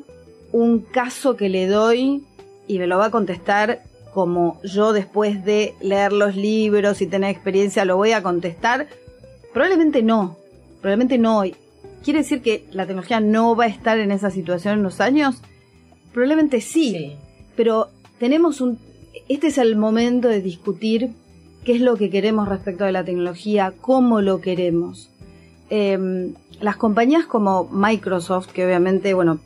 un caso que le doy y me lo va a contestar como yo después de leer los libros y tener experiencia lo voy a contestar? Probablemente no, probablemente no. ¿Quiere decir que la tecnología no va a estar en esa situación en unos años? Probablemente sí, pero tenemos un... Este es el momento de discutir qué es lo que queremos respecto de la tecnología, cómo lo queremos. Em, las compañías como Microsoft, que obviamente, bueno,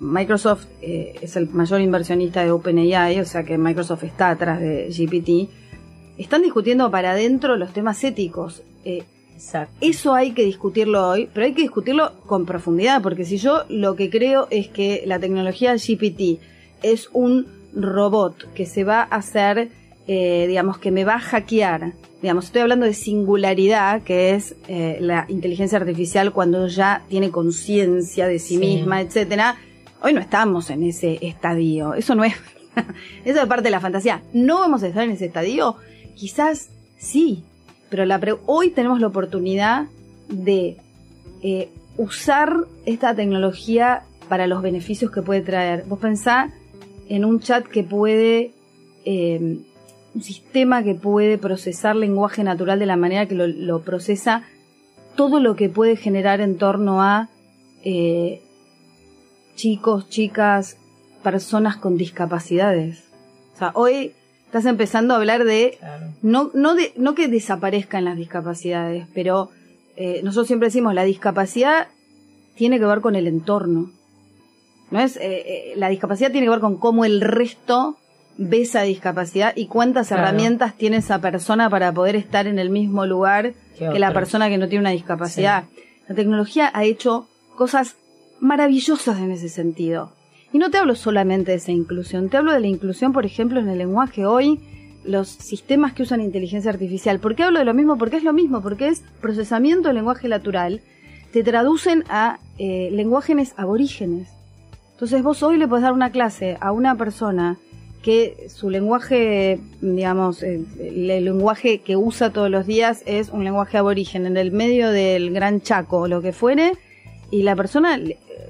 Microsoft eh, es el mayor inversionista de OpenAI, o sea que Microsoft está atrás de GPT, están discutiendo para adentro los temas éticos. Eh, eso hay que discutirlo hoy, pero hay que discutirlo con profundidad, porque si yo lo que creo es que la tecnología GPT es un robot que se va a hacer, eh, digamos, que me va a hackear, digamos, estoy hablando de singularidad, que es la inteligencia artificial cuando ya tiene conciencia de sí, misma, etcétera Hoy no estamos en ese estadio, eso no es, [LAUGHS] eso es parte de la fantasía. ¿No vamos a estar en ese estadio? Quizás sí, pero hoy tenemos la oportunidad de eh, usar esta tecnología para los beneficios que puede traer. Vos pensá en un chat que puede, eh, un sistema que puede procesar lenguaje natural de la manera que lo, procesa, todo lo que puede generar en torno a eh, chicos, chicas, personas con discapacidades. O sea, hoy estás empezando a hablar de, no, no, de, no que desaparezcan las discapacidades, pero eh, nosotros siempre decimos, la discapacidad tiene que ver con el entorno. No es, eh, eh, la discapacidad tiene que ver con cómo el resto ve esa discapacidad y cuántas herramientas tiene esa persona para poder estar en el mismo lugar que la persona que no tiene una discapacidad. La tecnología ha hecho cosas maravillosas en ese sentido. Y no te hablo solamente de esa inclusión, te hablo de la inclusión, por ejemplo, en el lenguaje hoy, los sistemas que usan inteligencia artificial. ¿Por qué hablo de lo mismo? Porque es lo mismo, porque es procesamiento de lenguaje natural, te traducen a eh, lenguajes aborígenes. Entonces vos hoy le podés dar una clase a una persona que su lenguaje, digamos, el, el, lenguaje que usa todos los días es un lenguaje aborigen en el medio del Gran Chaco o lo que fuere, y la persona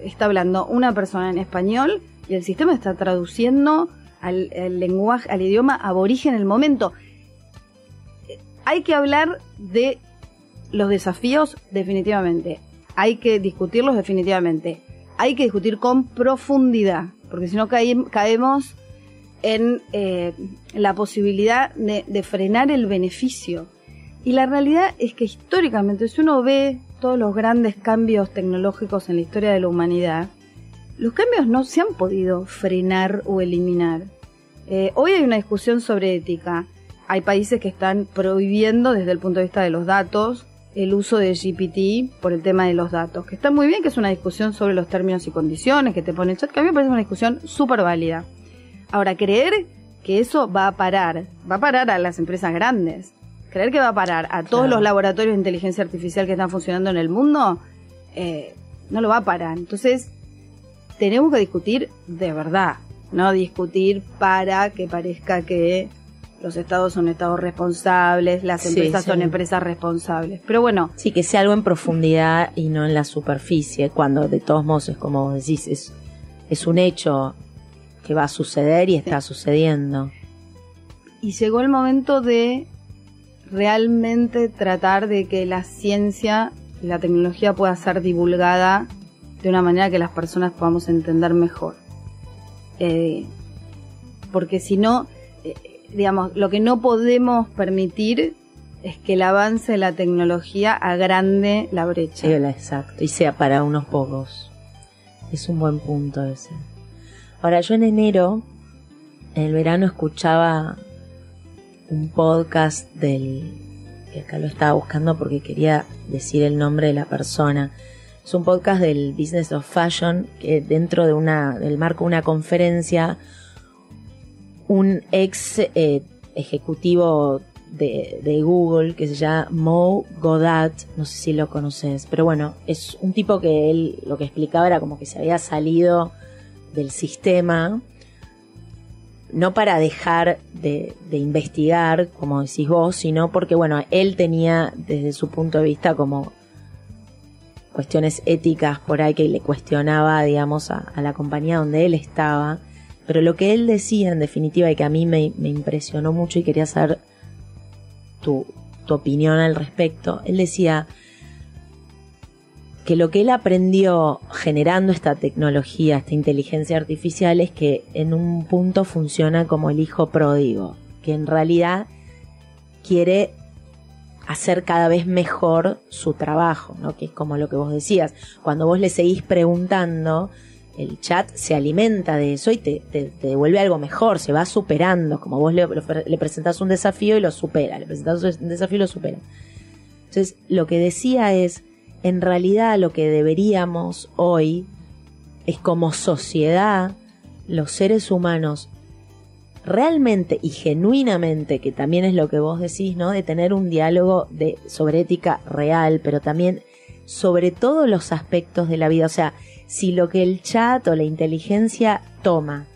está hablando una persona en español y el sistema está traduciendo al, lenguaje, al idioma aborigen en el momento. Hay que hablar de los desafíos definitivamente. Hay que discutirlos definitivamente. Hay que discutir con profundidad, porque si no caemos en eh, la posibilidad de frenar el beneficio. Y la realidad es que históricamente, si uno ve todos los grandes cambios tecnológicos en la historia de la humanidad, los cambios no se han podido frenar o eliminar. Eh, hoy hay una discusión sobre ética. Hay países que están prohibiendo desde el punto de vista de los datos el uso de GPT por el tema de los datos, que está muy bien, que es una discusión sobre los términos y condiciones que te pone el chat, que a mí me parece una discusión súper válida. Ahora, creer que eso va a parar, va a parar a las empresas grandes, creer que va a parar a todos los laboratorios de inteligencia artificial que están funcionando en el mundo, eh, no lo va a parar. Entonces, tenemos que discutir de verdad, no discutir para que parezca que los estados son estados responsables, las empresas son empresas responsables. Pero bueno. Sí, que sea algo en profundidad y no en la superficie, cuando de todos modos es como decís, es, es un hecho que va a suceder y está sucediendo. Y llegó el momento de realmente tratar de que la ciencia y la tecnología pueda ser divulgada de una manera que las personas podamos entender mejor. Eh, porque si no, eh, digamos, lo que no podemos permitir es que el avance de la tecnología agrande la brecha. exacto, y sea para unos pocos. Es un buen punto ese. Ahora, yo en enero, en el verano, escuchaba un podcast del que acá lo estaba buscando porque quería decir el nombre de la persona. Es un podcast del Business of Fashion que dentro de una del marco de una conferencia un ex eh, ejecutivo de, de, Google que se llama Mo Godat, no sé si lo conoces, pero bueno, es un tipo que él lo que explicaba era como que se había salido del sistema no para dejar de, investigar, como decís vos, sino porque, bueno, él tenía desde su punto de vista como cuestiones éticas por ahí que le cuestionaba, digamos, a, la compañía donde él estaba. Pero lo que él decía, en definitiva, y que a mí me, me impresionó mucho y quería saber tu, tu opinión al respecto, él decía, que lo que él aprendió generando esta tecnología, esta inteligencia artificial, es que en un punto funciona como el hijo pródigo, que en realidad quiere hacer cada vez mejor su trabajo, ¿no? Que es como lo que vos decías. Cuando vos le seguís preguntando, el chat se alimenta de eso y te, devuelve algo mejor, se va superando, como vos le, le presentás un desafío y lo supera, le presentás un desafío y lo supera. Entonces, lo que decía es, en realidad lo que deberíamos hoy es como sociedad, los seres humanos, realmente y genuinamente, que también es lo que vos decís, ¿no? De tener un diálogo de, sobre ética real, pero también sobre todos los aspectos de la vida. O sea, si lo que el chat o la inteligencia toma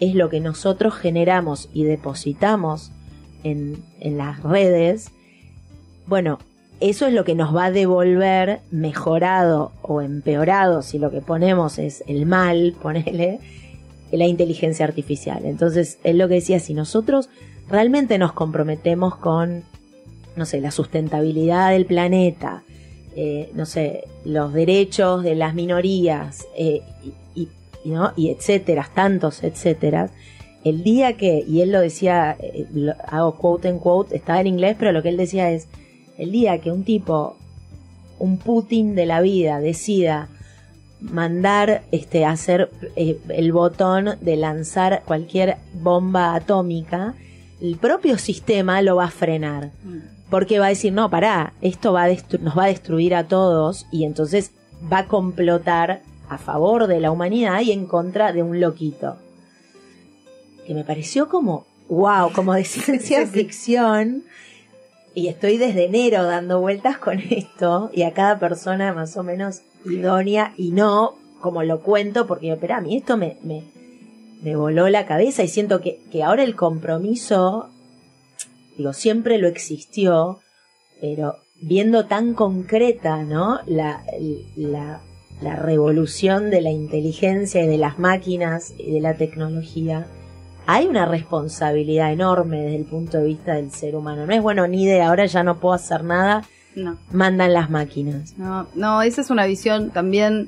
es lo que nosotros generamos y depositamos en, en las redes, bueno, eso es lo que nos va a devolver mejorado o empeorado si lo que ponemos es el mal, [LAUGHS] ponele, la inteligencia artificial. Entonces, es lo que decía, si nosotros realmente nos comprometemos con, no sé, la sustentabilidad del planeta, eh, no sé, los derechos de las minorías, eh, y, ¿no? y etcétera, tantos etcétera, el día que, y él lo decía, eh, hago quote en quote, estaba en inglés, pero lo que él decía es, el día que un tipo, un Putin de la vida, decida mandar, este, hacer eh, el botón de lanzar cualquier bomba atómica, el propio sistema lo va a frenar. Mm. Porque va a decir, no, pará, esto va nos va a destruir a todos y entonces va a complotar a favor de la humanidad y en contra de un loquito. Que me pareció como, wow, como de [LAUGHS] ciencia ficción y estoy desde enero dando vueltas con esto y a cada persona más o menos idónea y no como lo cuento porque pero a mí esto me, me, me voló la cabeza y siento que, que ahora el compromiso digo siempre lo existió pero viendo tan concreta no la, la, la revolución de la inteligencia y de las máquinas y de la tecnología hay una responsabilidad enorme desde el punto de vista del ser humano. No es bueno ni de ahora ya no puedo hacer nada. No. Mandan las máquinas. No, no, esa es una visión también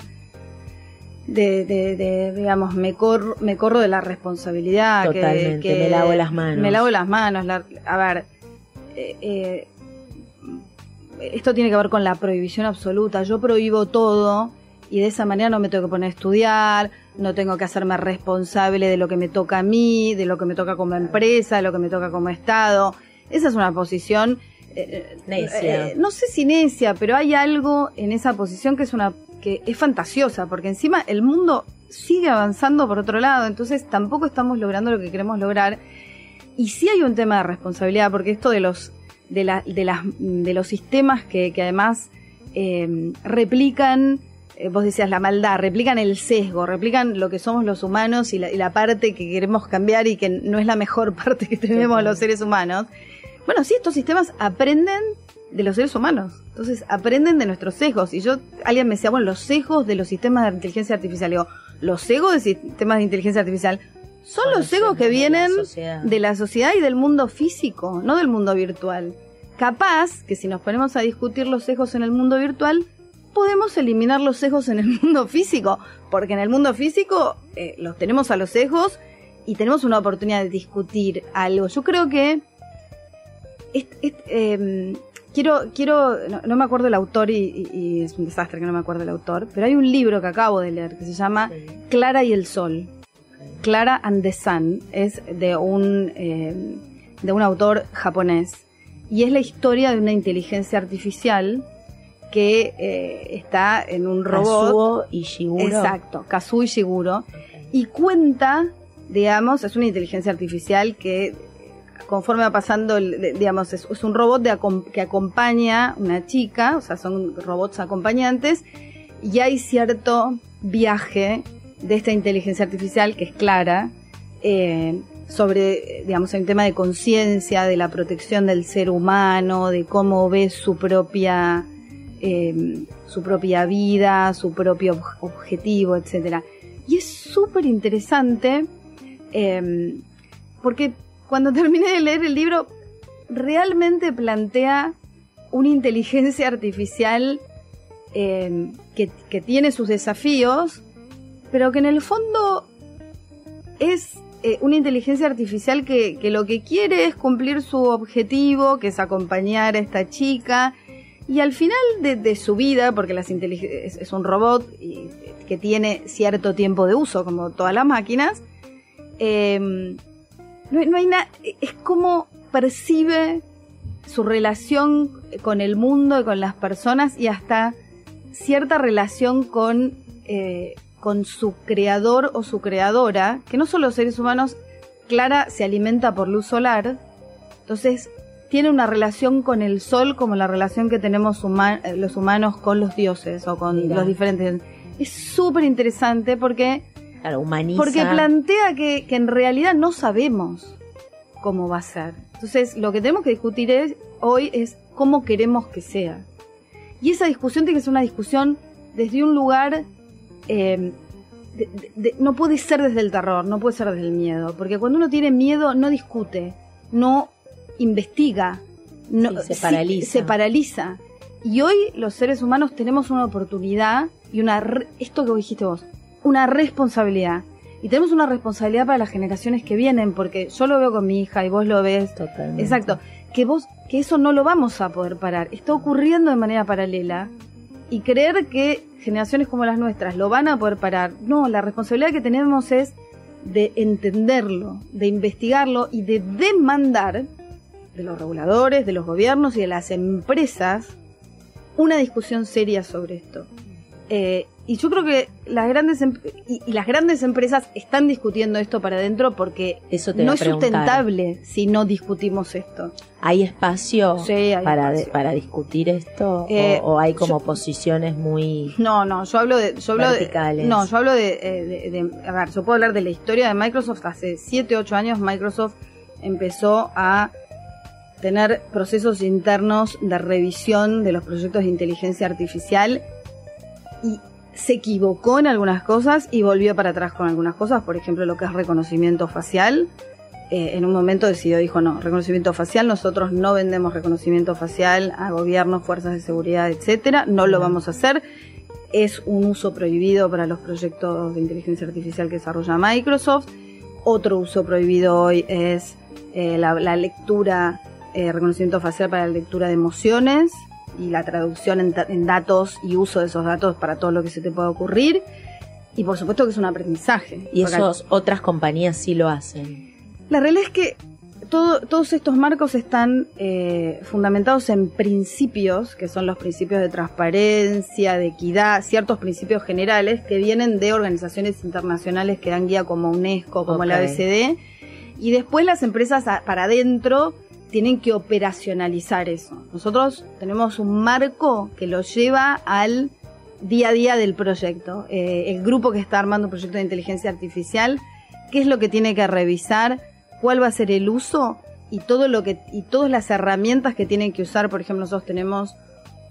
de, de, digamos, me corro, me corro de la responsabilidad. Totalmente, que, me lavo las manos. Me lavo las manos. a ver, eh, eh, esto tiene que ver con la prohibición absoluta. Yo prohíbo todo y de esa manera no me tengo que poner a estudiar, no tengo que hacerme responsable de lo que me toca a mí, de lo que me toca como empresa, de lo que me toca como Estado. Esa es una posición... Eh, necia. Eh, no sé si necia, pero hay algo en esa posición que es una que es fantasiosa, porque encima el mundo sigue avanzando por otro lado, entonces tampoco estamos logrando lo que queremos lograr. Y sí hay un tema de responsabilidad, porque esto de los de, la, de, las, de los sistemas que, que además eh, replican eh, vos decías la maldad, replican el sesgo, replican lo que somos los humanos y la, parte que queremos cambiar y que no es la mejor [LAUGHS] parte que tenemos los seres humanos. Bueno, sí, estos sistemas aprenden de los seres humanos. Entonces, aprenden de nuestros sesgos. Y yo, alguien me decía, bueno, los sesgos de los sistemas de inteligencia artificial. Digo, los sesgos de sistemas de inteligencia artificial son los sesgos que vienen de la sociedad y del mundo físico, no del mundo virtual. Capaz que si nos ponemos a discutir los sesgos en el mundo virtual, podemos eliminar los sesgos en el [LAUGHS] mundo físico, porque en el mundo físico eh, los tenemos a los sesgos y tenemos una oportunidad de discutir algo. Yo creo que em, quiero, quiero, no, me acuerdo el autor y, es un desastre que no me acuerdo el autor, pero hay un libro que acabo de leer que se llama Clara y el Sol. Clara and the Sun es de un, em, de un autor japonés y es la historia de una inteligencia artificial que eh, está en un robot. Kazuo Ishiguro. Exacto, Kazuo Ishiguro. Y cuenta, digamos, es una inteligencia artificial que conforme va pasando, digamos, es, un robot de, que acompaña una chica, o sea, son robots acompañantes, y hay cierto viaje de esta inteligencia artificial que es clara, eh, sobre, digamos, el tema de conciencia, de la protección del ser humano, de cómo ve su propia Em, su propia vida, su propio objetivo, etc. Y es súper interesante em, porque cuando [LAUGHS] terminé de leer el libro realmente plantea una inteligencia artificial em, que, tiene sus desafíos, pero que en el fondo es eh, una inteligencia artificial que, que, lo que quiere es cumplir su objetivo, que es acompañar a esta chica y al final de, su vida, porque las es, es, un robot y, que tiene cierto tiempo de uso, como todas las máquinas, em, no, hay nada. Es como percibe su relación con el mundo y con las personas y hasta cierta relación con, eh, con su creador o su creadora, que no son los seres humanos, Clara se alimenta por luz solar, entonces tiene una relación con el sol como la relación que tenemos huma- eh, los humanos con los dioses o con Mira. los diferentes. Es súper interesante porque, Claro, humaniza. porque plantea que, que en realidad no sabemos cómo va a ser. Entonces, lo que tenemos que discutir es, hoy es cómo queremos que sea. Y esa discusión tiene que ser una discusión desde un lugar... eh, de- de- de- no puede ser desde el terror, no puede ser desde el miedo, porque cuando uno tiene miedo no discute, no investiga, no, Sí, se paraliza. se paraliza. Y hoy los seres humanos tenemos una oportunidad y una re- esto que dijiste vos, una responsabilidad. Y tenemos una responsabilidad para las generaciones que vienen, porque yo lo veo con mi hija y vos lo ves. Totalmente. Exacto. Que vos, que eso no lo vamos a poder parar. Está ocurriendo de manera paralela. Y creer que generaciones como las nuestras lo van a poder parar. No, la responsabilidad que tenemos es de entenderlo, de investigarlo y de demandar de los reguladores, de los gobiernos y de las empresas una discusión seria sobre esto. Eh, y yo creo que las grandes em- y, y las grandes empresas están discutiendo esto para adentro porque Eso te no es sustentable si no discutimos esto. ¿Hay espacio, Sí, hay para, espacio. para discutir esto? ¿O- Eh, ¿O, hay como yo- posiciones muy... No, no, yo hablo de, yo hablo de, Verticales. no, yo hablo de, eh, de- de- a ver, yo puedo hablar de la historia de Microsoft. Hace 7, 8 años Microsoft empezó a tener procesos internos de revisión de los proyectos de inteligencia artificial y se equivocó en algunas cosas y volvió para atrás con algunas cosas, por ejemplo lo que es reconocimiento facial. Eh, en un momento decidió, dijo, no, reconocimiento facial, nosotros no vendemos reconocimiento facial a gobiernos, fuerzas de seguridad, etcétera, no lo vamos a hacer. Es un uso prohibido para los proyectos de inteligencia artificial que desarrolla Microsoft. Otro uso prohibido hoy es eh, la, la lectura, eh, reconocimiento facial para la lectura de emociones y la traducción en, en datos y uso de esos datos para todo lo que se te pueda ocurrir. Y por supuesto que es un aprendizaje. Y esos otras compañías sí lo hacen. la realidad es que todo- todos estos marcos están eh, fundamentados en principios, que son los principios de transparencia, de equidad, ciertos principios generales que vienen de organizaciones internacionales que dan guía como UNESCO, como la. OECD, y después las empresas para adentro tienen que operacionalizar eso. Nosotros tenemos un marco que lo lleva al día a día del proyecto. Eh, el grupo que está armando un proyecto de inteligencia artificial, qué es lo que tiene que revisar, cuál va a ser el uso y todo lo que y todas las herramientas que tienen que usar. Por ejemplo, nosotros tenemos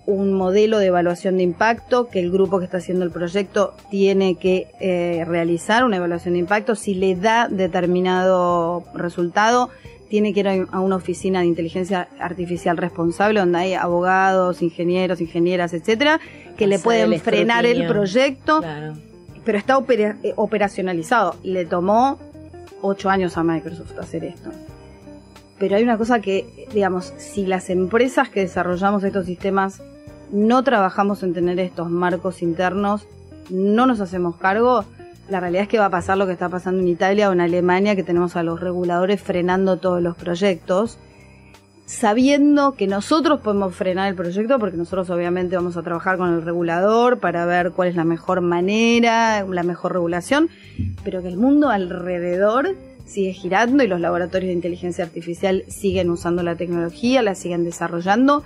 un modelo de evaluación de impacto que el grupo que está haciendo el proyecto tiene que eh, realizar una evaluación de impacto. Si le da determinado resultado, tiene que ir a una oficina de inteligencia artificial responsable donde hay abogados, ingenieros, ingenieras, etcétera, que le pueden el frenar el proyecto Claro. pero está opera- eh, operacionalizado. Le tomó ocho años a Microsoft hacer esto. Pero hay una cosa que, digamos, si las empresas que desarrollamos estos sistemas no trabajamos en tener estos marcos internos, no nos hacemos cargo, la realidad es que va a pasar lo que está pasando en Italia o en Alemania, que tenemos a los reguladores frenando todos los proyectos, sabiendo que nosotros podemos frenar el proyecto, porque nosotros obviamente vamos a trabajar con el regulador para ver cuál es la mejor manera, la mejor regulación, pero que el mundo alrededor sigue girando y los laboratorios de inteligencia artificial siguen usando la tecnología, la siguen desarrollando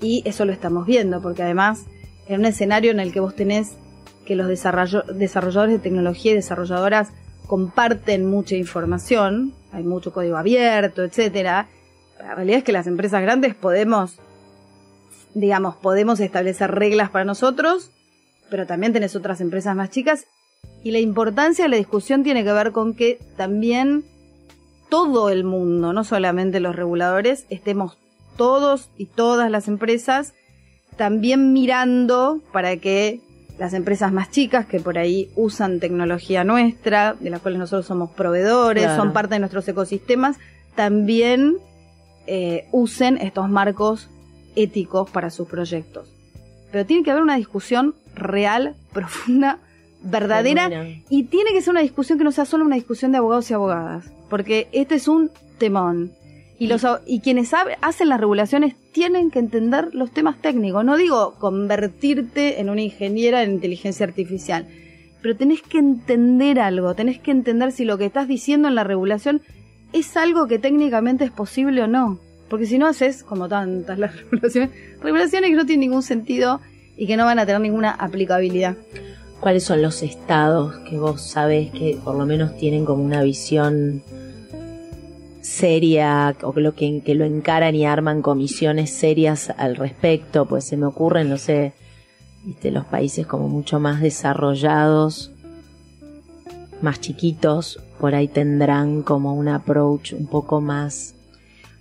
y eso lo estamos viendo, porque además en un escenario en el que vos tenés que los desarrolladores de tecnología y desarrolladoras comparten mucha información, hay mucho código abierto, etcétera. La realidad es que las empresas grandes podemos, digamos, podemos establecer reglas para nosotros, pero también tenés otras empresas más chicas y la importancia de la discusión tiene que ver con que también todo el mundo, no solamente los reguladores, estemos todos y todas las empresas también mirando para que las empresas más chicas que por ahí usan tecnología nuestra, de las cuales nosotros somos proveedores, Claro. son parte de nuestros ecosistemas, también eh, usen estos marcos éticos para sus proyectos. Pero tiene que haber una discusión real, [LAUGHS] profunda, verdadera y tiene que ser una discusión que no sea solo una discusión de abogados y abogadas, porque este es un temón. Y, los, y quienes hacen las regulaciones tienen que entender los temas técnicos. No digo convertirte en una ingeniera en inteligencia artificial, pero tenés que entender algo, tenés que entender si lo que estás diciendo en la regulación es algo que técnicamente es posible o no. Porque si no haces, como tantas [LAUGHS] las regulaciones, regulaciones que no tienen ningún sentido y que no van a tener ninguna aplicabilidad. ¿Cuáles son los estados que vos sabés que por lo menos tienen como una visión seria o que lo, que, que lo encaran y arman comisiones serias al respecto? Pues se me ocurren, no sé, viste, los países como mucho más desarrollados, más chiquitos, por ahí tendrán como un approach un poco más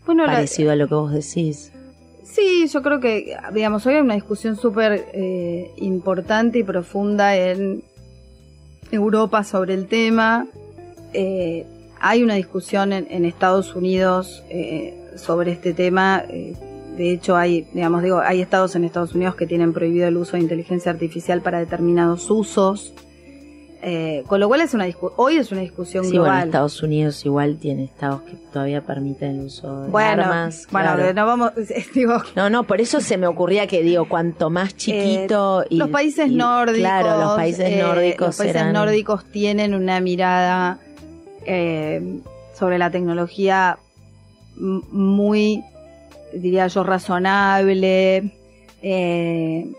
Bueno, la- parecido a lo que vos decís. Sí, yo creo que, digamos, hoy hay una discusión súper eh, importante y profunda en Europa sobre el tema. Eh, hay una discusión en, en Estados Unidos eh, sobre este tema. eh, de hecho, hay, digamos, digo, hay estados en Estados Unidos que tienen prohibido el uso de inteligencia artificial para determinados usos. Eh, con lo cual es una hoy es una discusión Sí, bueno, global. Estados Unidos igual tiene estados que todavía permiten el uso de Bueno, armas. bueno, claro. no vamos, [LAUGHS] digo, No, no, por eso se me ocurría que digo, cuanto más chiquito y Eh, los países y- nórdicos Claro, los países eh, nórdicos los países nórdicos tienen una mirada eh, sobre la tecnología muy diría yo razonable eh,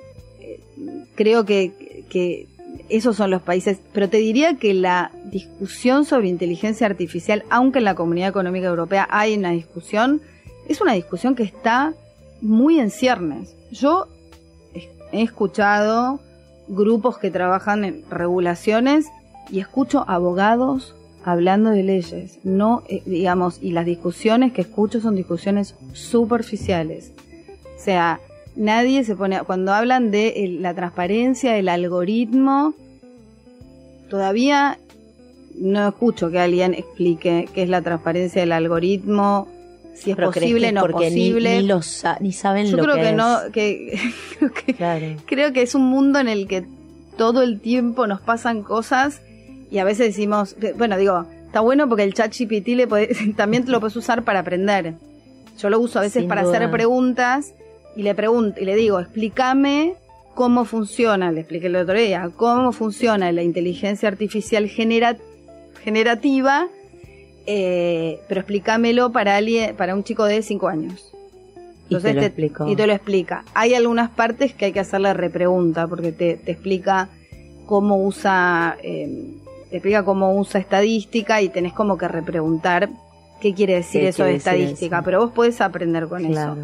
creo que, que esos son los países pero te diría que la discusión sobre inteligencia artificial aunque en la comunidad económica europea hay una discusión es una discusión que está muy en ciernes. Yo he escuchado grupos que trabajan en regulaciones y escucho abogados hablando de leyes, no, eh, digamos, y las discusiones que escucho son discusiones superficiales. O sea, nadie se pone, cuando hablan de el- la transparencia del algoritmo, todavía no escucho que alguien explique qué es la transparencia del algoritmo, si es Pero posible, no porque ni- posible. Ni, lo sa- ni saben Yo lo creo que, que, es. no, que [LAUGHS] creo que Claro. creo que es un mundo en el que todo el tiempo nos pasan cosas y a veces decimos, bueno, digo, está bueno porque el chat GPT le podés- [LAUGHS] también te lo puedes usar para aprender. Yo lo uso a veces Sin para duda. hacer preguntas y le pregunto y le digo, explícame cómo funciona, le expliqué el otro día, cómo funciona la inteligencia artificial genera- generativa, eh, pero explícamelo para alguien, para un chico de 5 años. Y te lo te- y te lo explica. Hay algunas partes que hay que hacerle repregunta porque te, te explica cómo usa, eh, te explica cómo usa estadística y tenés como que repreguntar qué quiere decir ¿Qué eso de quiere estadística, eso? pero vos podés aprender con eso.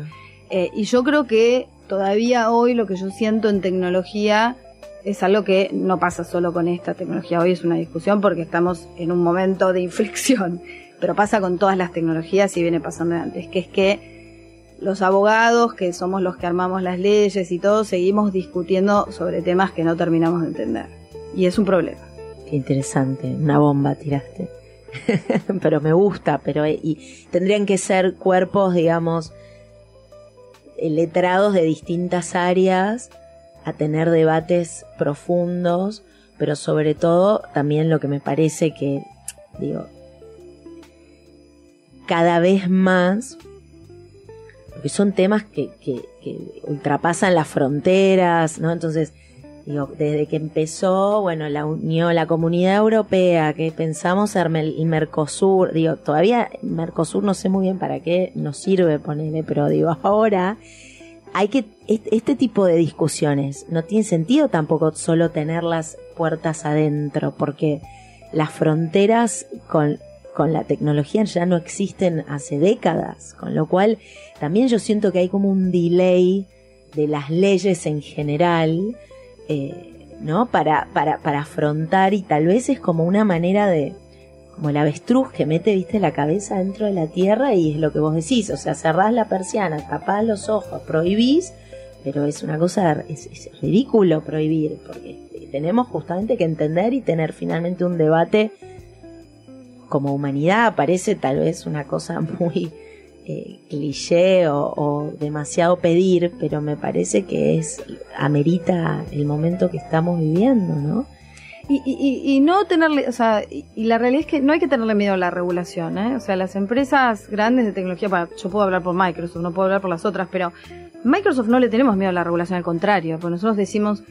Eh, y yo creo que todavía hoy lo que yo siento en tecnología es algo que no pasa solo con esta tecnología. Hoy es una discusión porque estamos en un momento de inflexión, [LAUGHS] pero pasa con todas las tecnologías y viene pasando de antes, que es que los abogados, que somos los que armamos las leyes y todo, seguimos discutiendo sobre temas que no terminamos de entender. Y es un problema. Qué interesante, una bomba tiraste. [LAUGHS] pero me gusta, pero eh, y tendrían que ser cuerpos, digamos, eh, letrados de distintas áreas a tener debates profundos, pero sobre todo también lo que me parece que, digo, cada vez más, porque son temas que, que, que ultrapasan las fronteras, ¿no? Entonces, digo, desde que empezó, bueno, la Unión, la Comunidad Europea, que pensamos en el Mercosur, digo, todavía Mercosur no sé muy bien para qué nos sirve ponerle, pero digo, [LAUGHS] ahora hay que, este tipo de discusiones no tiene sentido tampoco solo tenerlas puertas adentro, porque las fronteras con, con la tecnología ya no existen hace décadas, con lo cual también yo siento que hay como un delay de las leyes en general, eh, ¿no? Para, para, para afrontar y tal vez es como una manera de, como el avestruz que mete, viste, la cabeza dentro de la tierra y es lo que vos decís, o sea, cerrás la persiana, tapás los ojos, prohibís, pero es una cosa, es, es ridículo prohibir, porque tenemos justamente que entender y tener finalmente un debate como humanidad, parece tal vez una cosa [LAUGHS] muy eh, cliché o, demasiado pedir, pero me parece que es amerita el momento que estamos viviendo, ¿no? Y, y, no tenerle, o sea, y, la realidad es que no hay que tenerle miedo a la regulación, ¿eh? O sea, las empresas grandes de tecnología, yo puedo hablar por Microsoft, no puedo hablar por las otras, pero Microsoft no le tenemos miedo a la regulación, al contrario, porque nosotros decimos,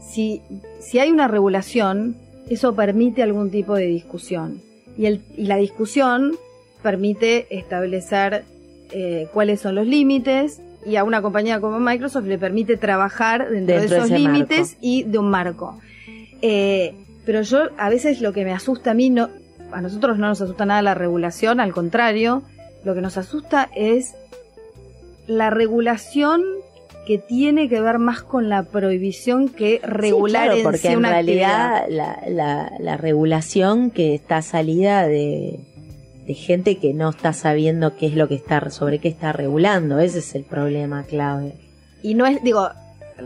si, si hay una regulación, eso permite algún tipo de discusión. Y, el, y la discusión permite establecer eh, cuáles son los límites y a una compañía como Microsoft le permite trabajar dentro, Dentro de esos límites marco. y de un marco. Eh, pero yo a veces lo que me asusta a mí, no, a nosotros no nos asusta nada la regulación, al contrario, lo que nos asusta es la regulación que tiene que ver más con la prohibición que regular Sí, claro, en porque sí en una realidad la, la regulación que está salida de, de gente que no está sabiendo qué es lo que está, sobre qué está regulando, ese es el problema clave. Y no es, digo,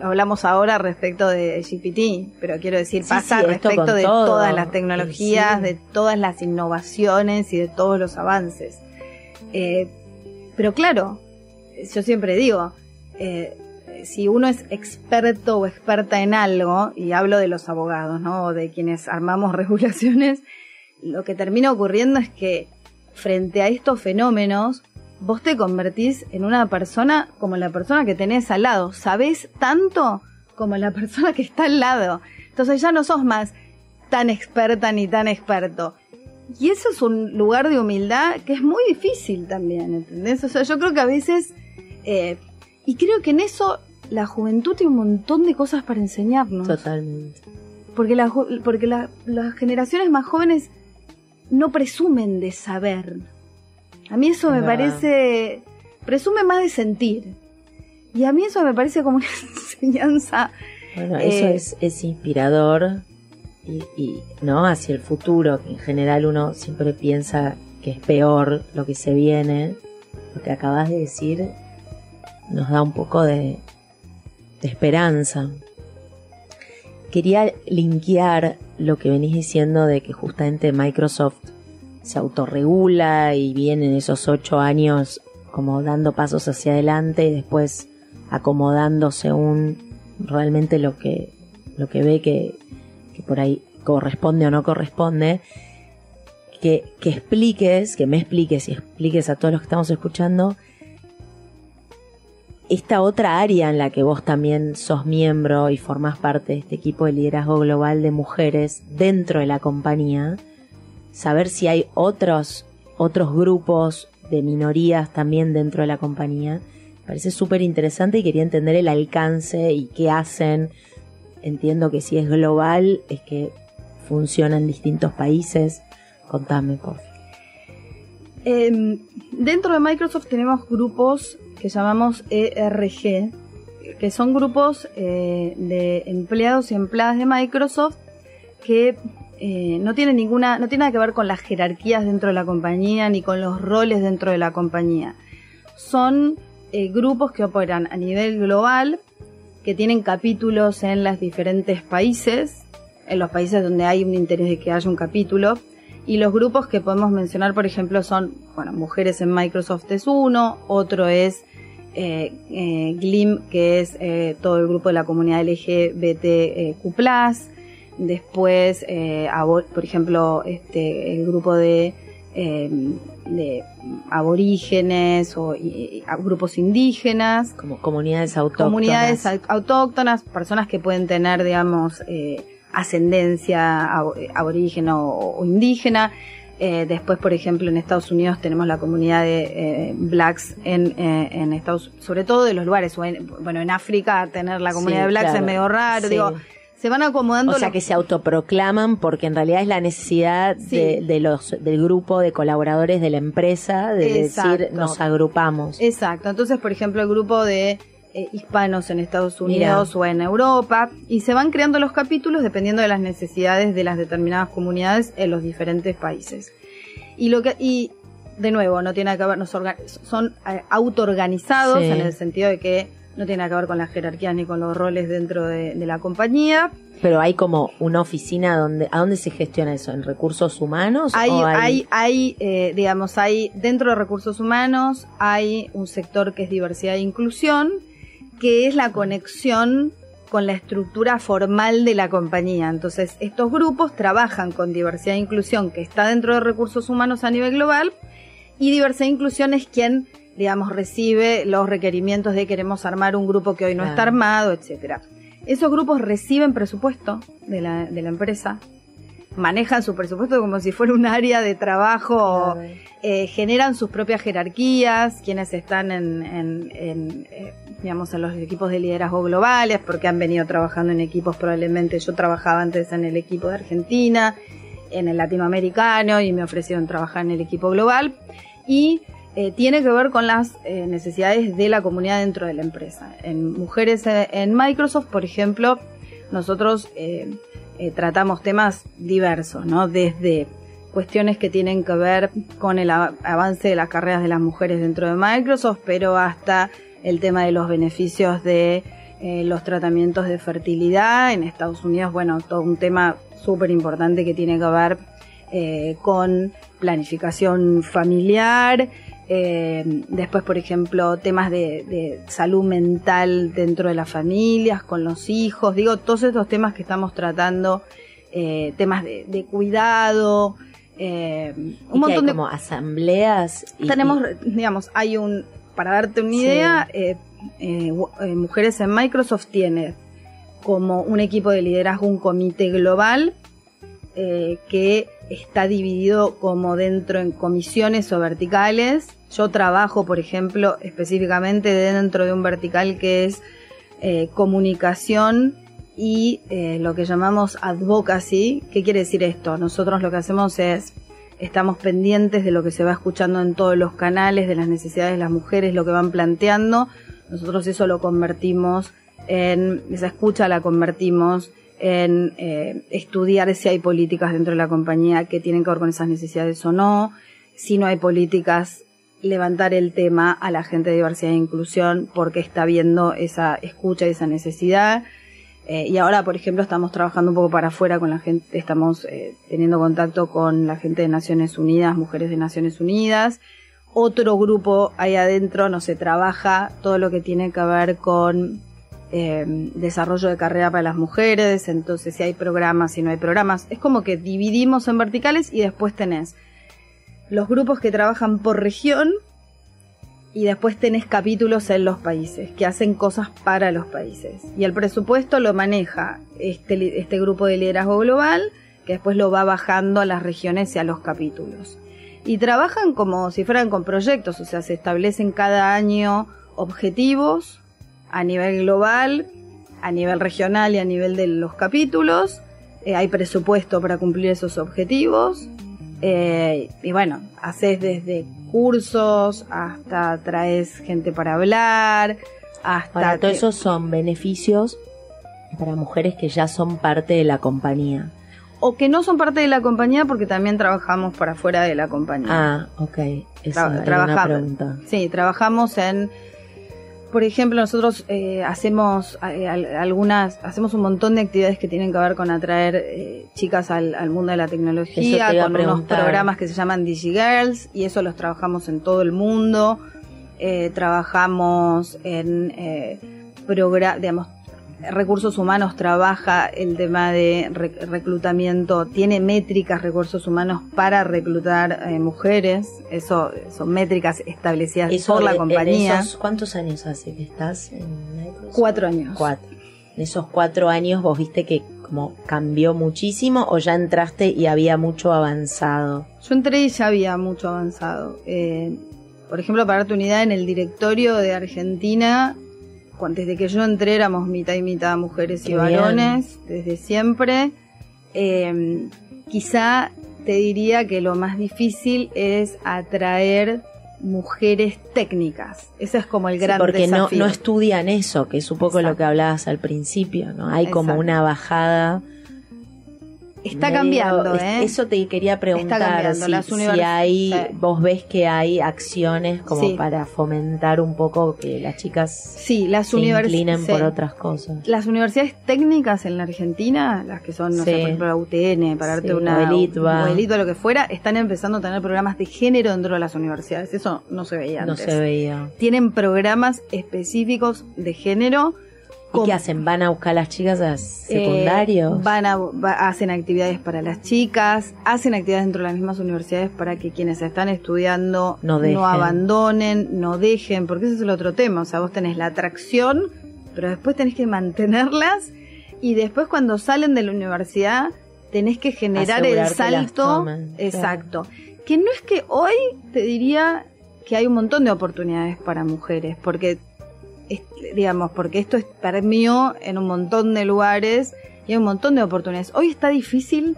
hablamos ahora respecto de GPT, pero quiero decir, Sí, pasa sí, respecto de todo. todas las tecnologías, Sí. de todas las innovaciones y de todos los avances. Eh, pero claro, yo siempre digo, eh, si uno es experto o experta en algo, y hablo de los abogados, ¿no? O de quienes armamos [LAUGHS] regulaciones, lo que termina ocurriendo es que frente a estos fenómenos, vos te convertís en una persona como la persona que tenés al lado. Sabés tanto como la [LAUGHS] persona que está al lado. Entonces ya no sos más tan experta ni tan experto. Y eso es un lugar de humildad que es muy difícil también, ¿entendés? O sea, yo creo que a veces, eh, y creo que en eso la juventud tiene un montón de cosas para enseñarnos. Totalmente. Porque, la porque la- las generaciones más jóvenes no presumen de saber. A mí eso Es me parece... Presume más de sentir. Y a mí eso me parece como una [LAUGHS] enseñanza. Bueno, Eh, eso es, es inspirador y, y, no hacia el futuro, que en general uno siempre piensa que es peor lo que se viene. Lo que acabas de decir nos da un poco de, de esperanza. Quería linkear lo que venís diciendo de que justamente Microsoft se autorregula y viene en esos ocho años como dando pasos hacia adelante y después acomodando según realmente lo que, lo que ve que, que por ahí corresponde o no corresponde. Que, que expliques, que me expliques y expliques a todos los que estamos escuchando esta otra área en la que vos también sos miembro y formás parte de este equipo de liderazgo global de mujeres dentro de la compañía, saber si hay otros, otros grupos de minorías también dentro de la compañía, me parece súper interesante y quería entender el alcance y qué hacen. Entiendo que si es global es que funciona en distintos países. Contame, por favor. Eh, dentro de Microsoft tenemos grupos que llamamos ERG, que son grupos eh, de empleados y empleadas de Microsoft que eh, no tienen ninguna, no tiene nada que ver con las jerarquías dentro de la compañía ni con los roles dentro de la compañía. Son eh, grupos que operan a nivel global, que tienen capítulos en los diferentes países, en los países donde hay un interés de que haya un capítulo. Y los grupos que podemos mencionar, por ejemplo, son, bueno, Mujeres en Microsoft es uno, otro es eh, eh, GLIM, que es eh, todo el grupo de la comunidad LGBTQ+, después, eh, por ejemplo, este, el grupo de, eh, de aborígenes o y- y- a grupos indígenas, Como comunidades autóctonas. comunidades au- autóctonas, personas que pueden tener, digamos, eh, ascendencia abo- aborígena o, o indígena. Eh, después, por ejemplo, en Estados Unidos tenemos la comunidad de eh, blacks en, eh, en Estados sobre todo de los lugares. O en- bueno, en África tener la comunidad Sí, de blacks claro. es medio raro. Sí. Digo, se van acomodando. O sea los- que se autoproclaman porque en realidad es la necesidad Sí. de, de los del grupo de colaboradores de la empresa de decir nos agrupamos. Exacto. Entonces, por ejemplo, el grupo de eh, hispanos en Estados Unidos o en Europa y se van creando los capítulos dependiendo de las necesidades de las determinadas comunidades en los diferentes países. Y lo que y de nuevo no tiene que ver nos son eh, autoorganizados Sí. en el sentido de que no tiene que ver con las jerarquías ni con los roles dentro de, de la compañía. Pero hay como una oficina donde a dónde se gestiona eso en recursos humanos Hay, o hay, hay, eh, digamos, hay dentro de recursos humanos hay un sector que es diversidad e inclusión, que es la conexión con la estructura formal de la compañía. Entonces, estos grupos trabajan con diversidad e inclusión, que está dentro de recursos humanos a nivel global, y diversidad e inclusión es quien, digamos, recibe los requerimientos de queremos armar un grupo que hoy no Claro. está armado, etcétera. Esos grupos reciben presupuesto de la, de la empresa, manejan su presupuesto como si fuera un área de trabajo, eh, generan sus propias jerarquías, quienes están en, en, en, eh, digamos, en los equipos de liderazgo globales, porque han venido trabajando en equipos probablemente, yo trabajaba antes en el equipo de Argentina, en el latinoamericano y me ofrecieron trabajar en el equipo global y eh, tiene que ver con las eh, necesidades de la comunidad dentro de la empresa. En mujeres en Microsoft, por ejemplo, nosotros eh, eh, tratamos temas diversos, ¿no? Desde cuestiones que tienen que ver con el av- avance de las carreras de las mujeres dentro de Microsoft, pero hasta el tema de los beneficios de eh, los tratamientos de fertilidad en Estados Unidos, bueno, todo un tema súper importante que tiene que ver eh, con planificación familiar, eh, después, por ejemplo, temas de, de salud mental dentro de las familias, con los hijos, digo, todos estos temas que estamos tratando, eh, temas de, de cuidado, eh, un Y montón de como asambleas. y- tenemos, y- digamos, hay un, para darte una Sí. idea, eh, eh, Mujeres en Microsoft tiene como un equipo de liderazgo un comité global que está dividido como dentro en comisiones o verticales. Yo trabajo, por ejemplo, específicamente dentro de un vertical que es eh, comunicación y eh, lo que llamamos advocacy. ¿Qué quiere decir esto? Nosotros lo que hacemos es estamos pendientes de lo que se va escuchando en todos los canales, de las necesidades de las mujeres, lo que van planteando. Nosotros eso lo convertimos en, esa escucha la convertimos en eh, estudiar si hay políticas dentro de la compañía que tienen que ver con esas necesidades o no. Si no hay políticas, levantar el tema a la gente de diversidad e inclusión porque está viendo esa escucha y esa necesidad. Eh, y ahora, por ejemplo, estamos trabajando un poco para afuera con la gente, estamos eh, teniendo contacto con la gente de Naciones Unidas, mujeres de Naciones Unidas. Otro grupo ahí adentro, no se trabaja todo lo que tiene que ver con eh, desarrollo de carrera para las mujeres, entonces si hay programas, si no hay programas. Es como que dividimos en verticales y después tenés los grupos que trabajan por región y después tenés capítulos en los países que hacen cosas para los países. Y el presupuesto lo maneja este, este grupo de liderazgo global que después lo va bajando a las regiones y a los capítulos. Y trabajan como si fueran con proyectos, o sea, se establecen cada año objetivos a nivel global, a nivel regional y a nivel de los capítulos. Eh, hay presupuesto para cumplir esos objetivos. Eh, y bueno, haces desde cursos hasta traes gente para hablar, hasta... Ahora, todos te- esos son beneficios para mujeres que ya son parte de la compañía. O que no son parte de la compañía porque también trabajamos para fuera de la compañía. Ah, ok. Esa Tra- era una pregunta. Sí, trabajamos en, por ejemplo, nosotros eh, hacemos eh, al- algunas, hacemos un montón de actividades que tienen que ver con atraer eh, chicas al, al mundo de la tecnología, con unos programas que se llaman DigiGirls y eso los trabajamos en todo el mundo. Eh, trabajamos en eh, progra- digamos, recursos humanos trabaja el tema de re- reclutamiento, tiene métricas recursos humanos para reclutar eh, mujeres, eso son métricas establecidas Eso por la en compañía. esos- ¿Cuántos años hace que estás en Microsoft? Cuatro años. Cuatro. En esos cuatro años vos viste que como cambió muchísimo o ya entraste y había mucho avanzado. Yo entré y ya había mucho avanzado. Eh, por ejemplo, para darte una idea, en el directorio de Argentina, desde que yo entré éramos mitad y mitad mujeres y varones, desde siempre. Eh, quizá te diría que lo más difícil es atraer mujeres técnicas. Ese es como el Sí, gran porque no, desafío. no estudian eso, que es un poco lo que hablabas al principio, ¿no? Hay como una bajada. Está medio- cambiando, ¿eh? Eso te quería preguntar. cambiando, si, las si hay, sí. vos ves que hay acciones como Sí. para fomentar un poco que las chicas Sí, las se universidades. inclinen por otras cosas. Las universidades técnicas en la Argentina, las que son, no sé, por ejemplo, la UTN, para darte una. o el ITBA, lo que fuera, están empezando a tener programas de género dentro de las universidades. Eso no se veía No antes. se veía. Tienen programas específicos de género. ¿Y qué hacen? ¿Van a buscar a las chicas a eh, secundarios? van a, va- hacen actividades para las chicas, hacen actividades dentro de las mismas universidades para que quienes están estudiando No dejen. abandonen, no dejen, porque ese es el otro tema. O sea, vos tenés la atracción, pero después tenés que mantenerlas y después cuando salen de la universidad tenés que generar Asegurar el salto. tomen, exacto. Que no es que hoy te diría que hay un montón de oportunidades para mujeres, porque es- digamos, porque esto es permeó en un montón de lugares y hay un montón de oportunidades. Hoy está difícil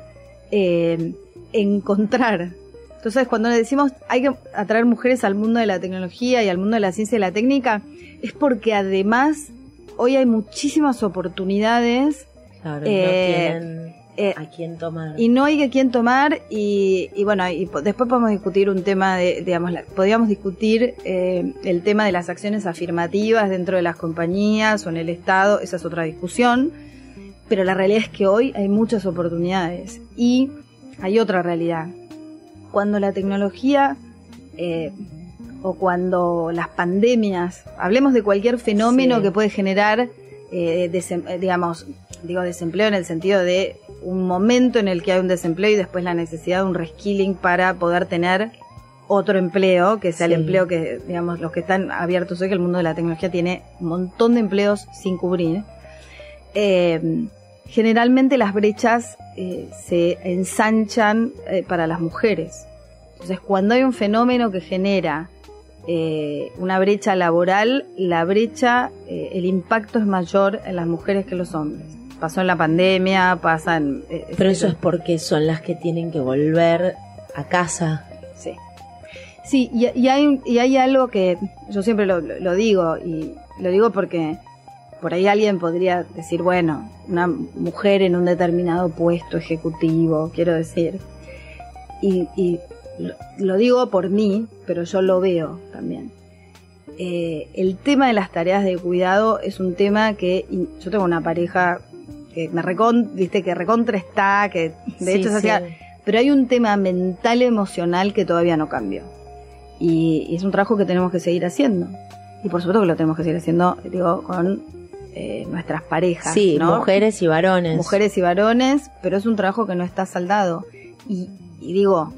eh, encontrar. Entonces, cuando le decimos hay que atraer mujeres al mundo de la tecnología y al mundo de la ciencia y la técnica, es porque además hoy hay muchísimas oportunidades Claro, Eh, no tienen eh, a quién tomar. y no hay que quién tomar y, y bueno, y después podemos discutir un tema de, digamos, la- podríamos discutir eh, el tema de las acciones afirmativas dentro de las compañías o en el Estado, esa es otra discusión, pero la realidad es que hoy hay muchas oportunidades y hay otra realidad. Cuando la tecnología eh, o cuando las pandemias, hablemos de cualquier fenómeno Sí. que puede generar, eh, digamos, digo desempleo en el sentido de un momento en el que hay un desempleo y después la necesidad de un reskilling para poder tener otro empleo, que sea Sí. el empleo que, digamos, los que están abiertos hoy, que el mundo de la tecnología tiene un montón de empleos sin cubrir. Eh, generalmente las brechas eh, se ensanchan eh, para las mujeres. Entonces, cuando hay un fenómeno que genera una brecha laboral, la brecha, el impacto es mayor en las mujeres que en los hombres. Pasó en la pandemia, pasa en... eh, Pero eso es porque son las que tienen que volver a casa. Sí. Sí, y, y hay, y hay algo que yo siempre lo, lo- lo digo, y lo digo porque por ahí alguien podría decir, bueno, una mujer en un determinado puesto ejecutivo, quiero decir, y, y lo, lo digo por mí, pero yo lo veo también. Eh, el tema de las tareas de cuidado es un tema que yo tengo una pareja que me recon, viste que recontra está, que de Sí, hecho se sí. hacía pero hay un tema mental emocional que todavía no cambió. Y, y es un trabajo que tenemos que seguir haciendo. Y por supuesto que lo tenemos que seguir haciendo, digo, con eh, nuestras parejas. Sí, ¿no? mujeres y varones. Mujeres y varones, pero es un trabajo que no está saldado. Y, y digo,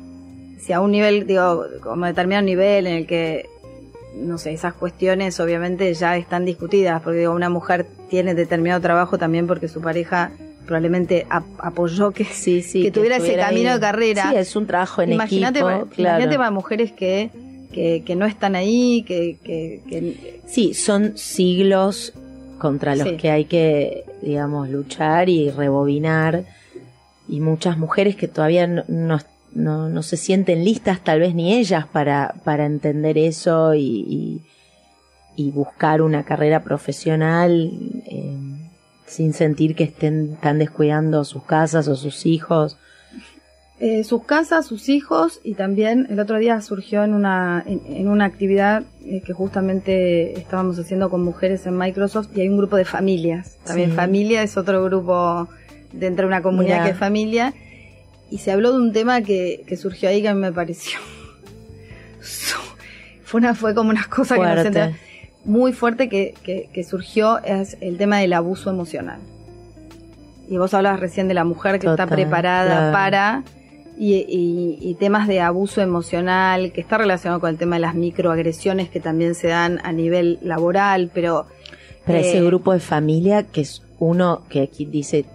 si a un nivel, digo, como determinado nivel en el que, no sé, esas cuestiones obviamente ya están discutidas, porque digo, una mujer tiene determinado trabajo también porque su pareja probablemente ap- apoyó que Sí, sí, que tuviera ese camino ahí. de carrera. Sí, es un trabajo en imagínate, equipo. claro. imagínate para mujeres que, que, que no están ahí, que, que, que- Sí, son siglos contra los Sí. que hay que, digamos, luchar y rebobinar. Y muchas mujeres que todavía no, no, no- no se sienten listas, tal vez ni ellas, para, para entender eso y, y, y buscar una carrera profesional eh, sin sentir que estén están descuidando sus casas o sus hijos. eh, sus casas, sus hijos y también el otro día surgió en una, en, en una actividad eh, que justamente estábamos haciendo con mujeres en Microsoft y hay un grupo de familias. También Sí. familia es otro grupo dentro de una comunidad Mirá. que es familia y se habló de un tema que, que surgió ahí que a mí me pareció [LAUGHS] fue una fue como una cosa que no se muy fuerte que, que, que surgió es el tema del abuso emocional. Y vos hablabas recién de la mujer que está preparada claro. para y, y- y temas de abuso emocional que está relacionado con el tema de las microagresiones que también se dan a nivel laboral, pero Pero ese Eh, grupo de familia que es uno que aquí dice,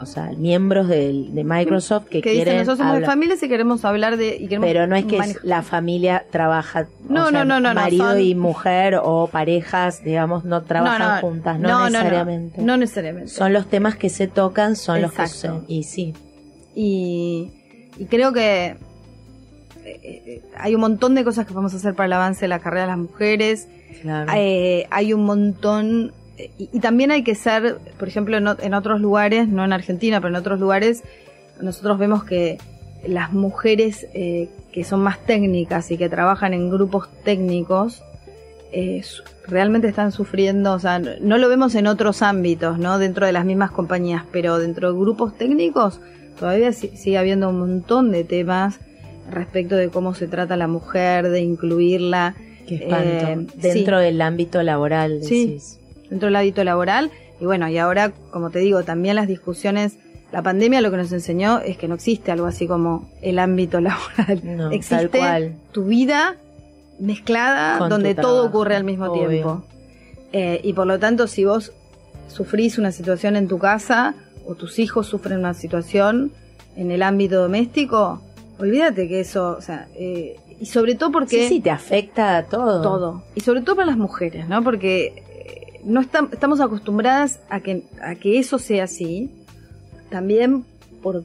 o sea, miembros del- de, Microsoft que, que dicen quieren nosotros somos de hablar- familias y queremos hablar de y queremos pero no es que manejar- la familia trabaja, o No, sea, no, no, no, no, marido son- y mujer o parejas, digamos, no trabajan juntas, no, necesariamente. No, necesariamente. Son los temas que se tocan, son los que suceden. Y sí, y, y creo que eh, eh, hay un montón de cosas que podemos hacer para el avance de la carrera de las mujeres. claro. Eh, hay un montón y, y también hay que ser, por ejemplo, en, en otros lugares, no en Argentina, pero en otros lugares, nosotros vemos que las mujeres eh, que son más técnicas y que trabajan en grupos técnicos eh, realmente están sufriendo, o sea, no, lo vemos en otros ámbitos, ¿no? Dentro de las mismas compañías, pero dentro de grupos técnicos todavía si- sigue habiendo un montón de temas respecto de cómo se trata a la mujer, de incluirla. Qué espanto. eh, Dentro del ámbito laboral, Sí. Dentro del hábito laboral. Y bueno, y ahora, como te digo, también las discusiones, la pandemia lo que nos enseñó es que no existe algo así como el ámbito [LAUGHS] laboral. No, existe tal cual. tu vida mezclada Con donde todo ocurre al mismo obvio. tiempo. Eh, y por lo tanto, si vos sufrís una situación en tu casa o tus hijos sufren una situación, en el ámbito doméstico, olvídate que eso, o sea, eh, y sobre todo porque... Sí, sí, te afecta a todo. Todo. Y sobre todo para las mujeres, ¿no? Porque no estam- estamos acostumbradas a que, a que eso sea así. También por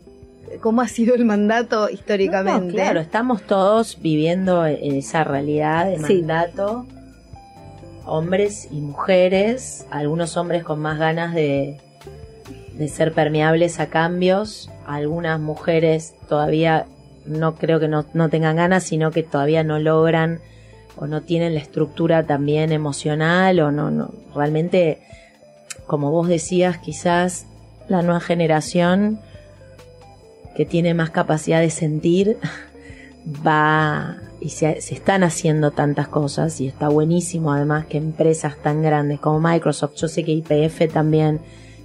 cómo ha sido el mandato históricamente. no, claro, estamos todos viviendo en esa realidad de Sí. mandato, hombres y mujeres, algunos hombres con más ganas de, de ser permeables a cambios, algunas mujeres todavía no creo que no, no tengan ganas, sino que todavía no logran o no tienen la estructura también emocional o no, no realmente, como vos decías, quizás la nueva generación que tiene más capacidad de sentir [LAUGHS] va y se, están haciendo tantas cosas y está buenísimo además que empresas tan grandes como Microsoft, yo sé que IPF también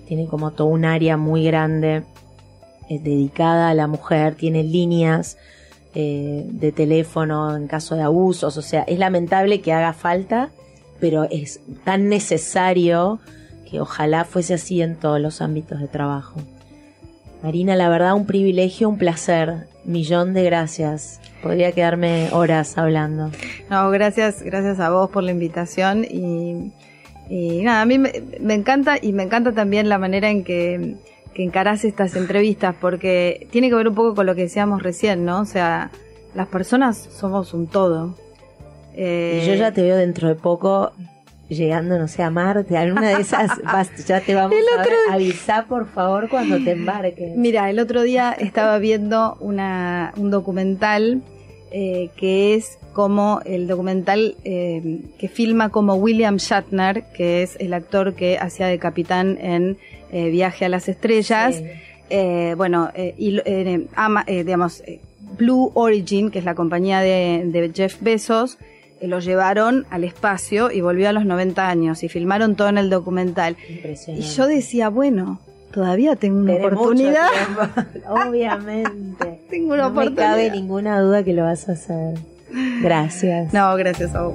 tiene como todo un área muy grande eh, dedicada a la mujer, tiene líneas eh, de teléfono en caso de abusos, o sea, es lamentable que haga falta, pero es tan necesario que ojalá fuese así en todos los ámbitos de trabajo. Marina, la verdad, un privilegio, un placer. Millón de gracias. Podría quedarme horas hablando. No, gracias, gracias a vos por la invitación y, nada, a mí me encanta y me encanta también la manera en que, que encarás estas entrevistas porque tiene que ver un poco con lo que decíamos recién, ¿no? O sea, las personas somos un todo. Eh, Y yo ya te veo dentro de poco llegando, no sé, a Marte. Alguna de esas [LAUGHS] vas- ya te vamos a ver. Avisá, por favor, cuando te embarques. Mira, el otro día estaba viendo una, un documental eh, que es como el documental eh, que filma como William Shatner, que es el actor que hacía de capitán en eh, Viaje a las Estrellas. Sí. Eh, bueno, eh, y, lo- eh, ama- eh, digamos, Blue Origin, que es la compañía de, de Jeff Bezos, lo llevaron al espacio y volvió a los 90 años y filmaron todo en el documental. Y yo decía, bueno, todavía tengo una Tenés oportunidad. [LAUGHS] Obviamente. Tengo una no me oportunidad. cabe ninguna duda que lo vas a hacer. Gracias. No, gracias a vos.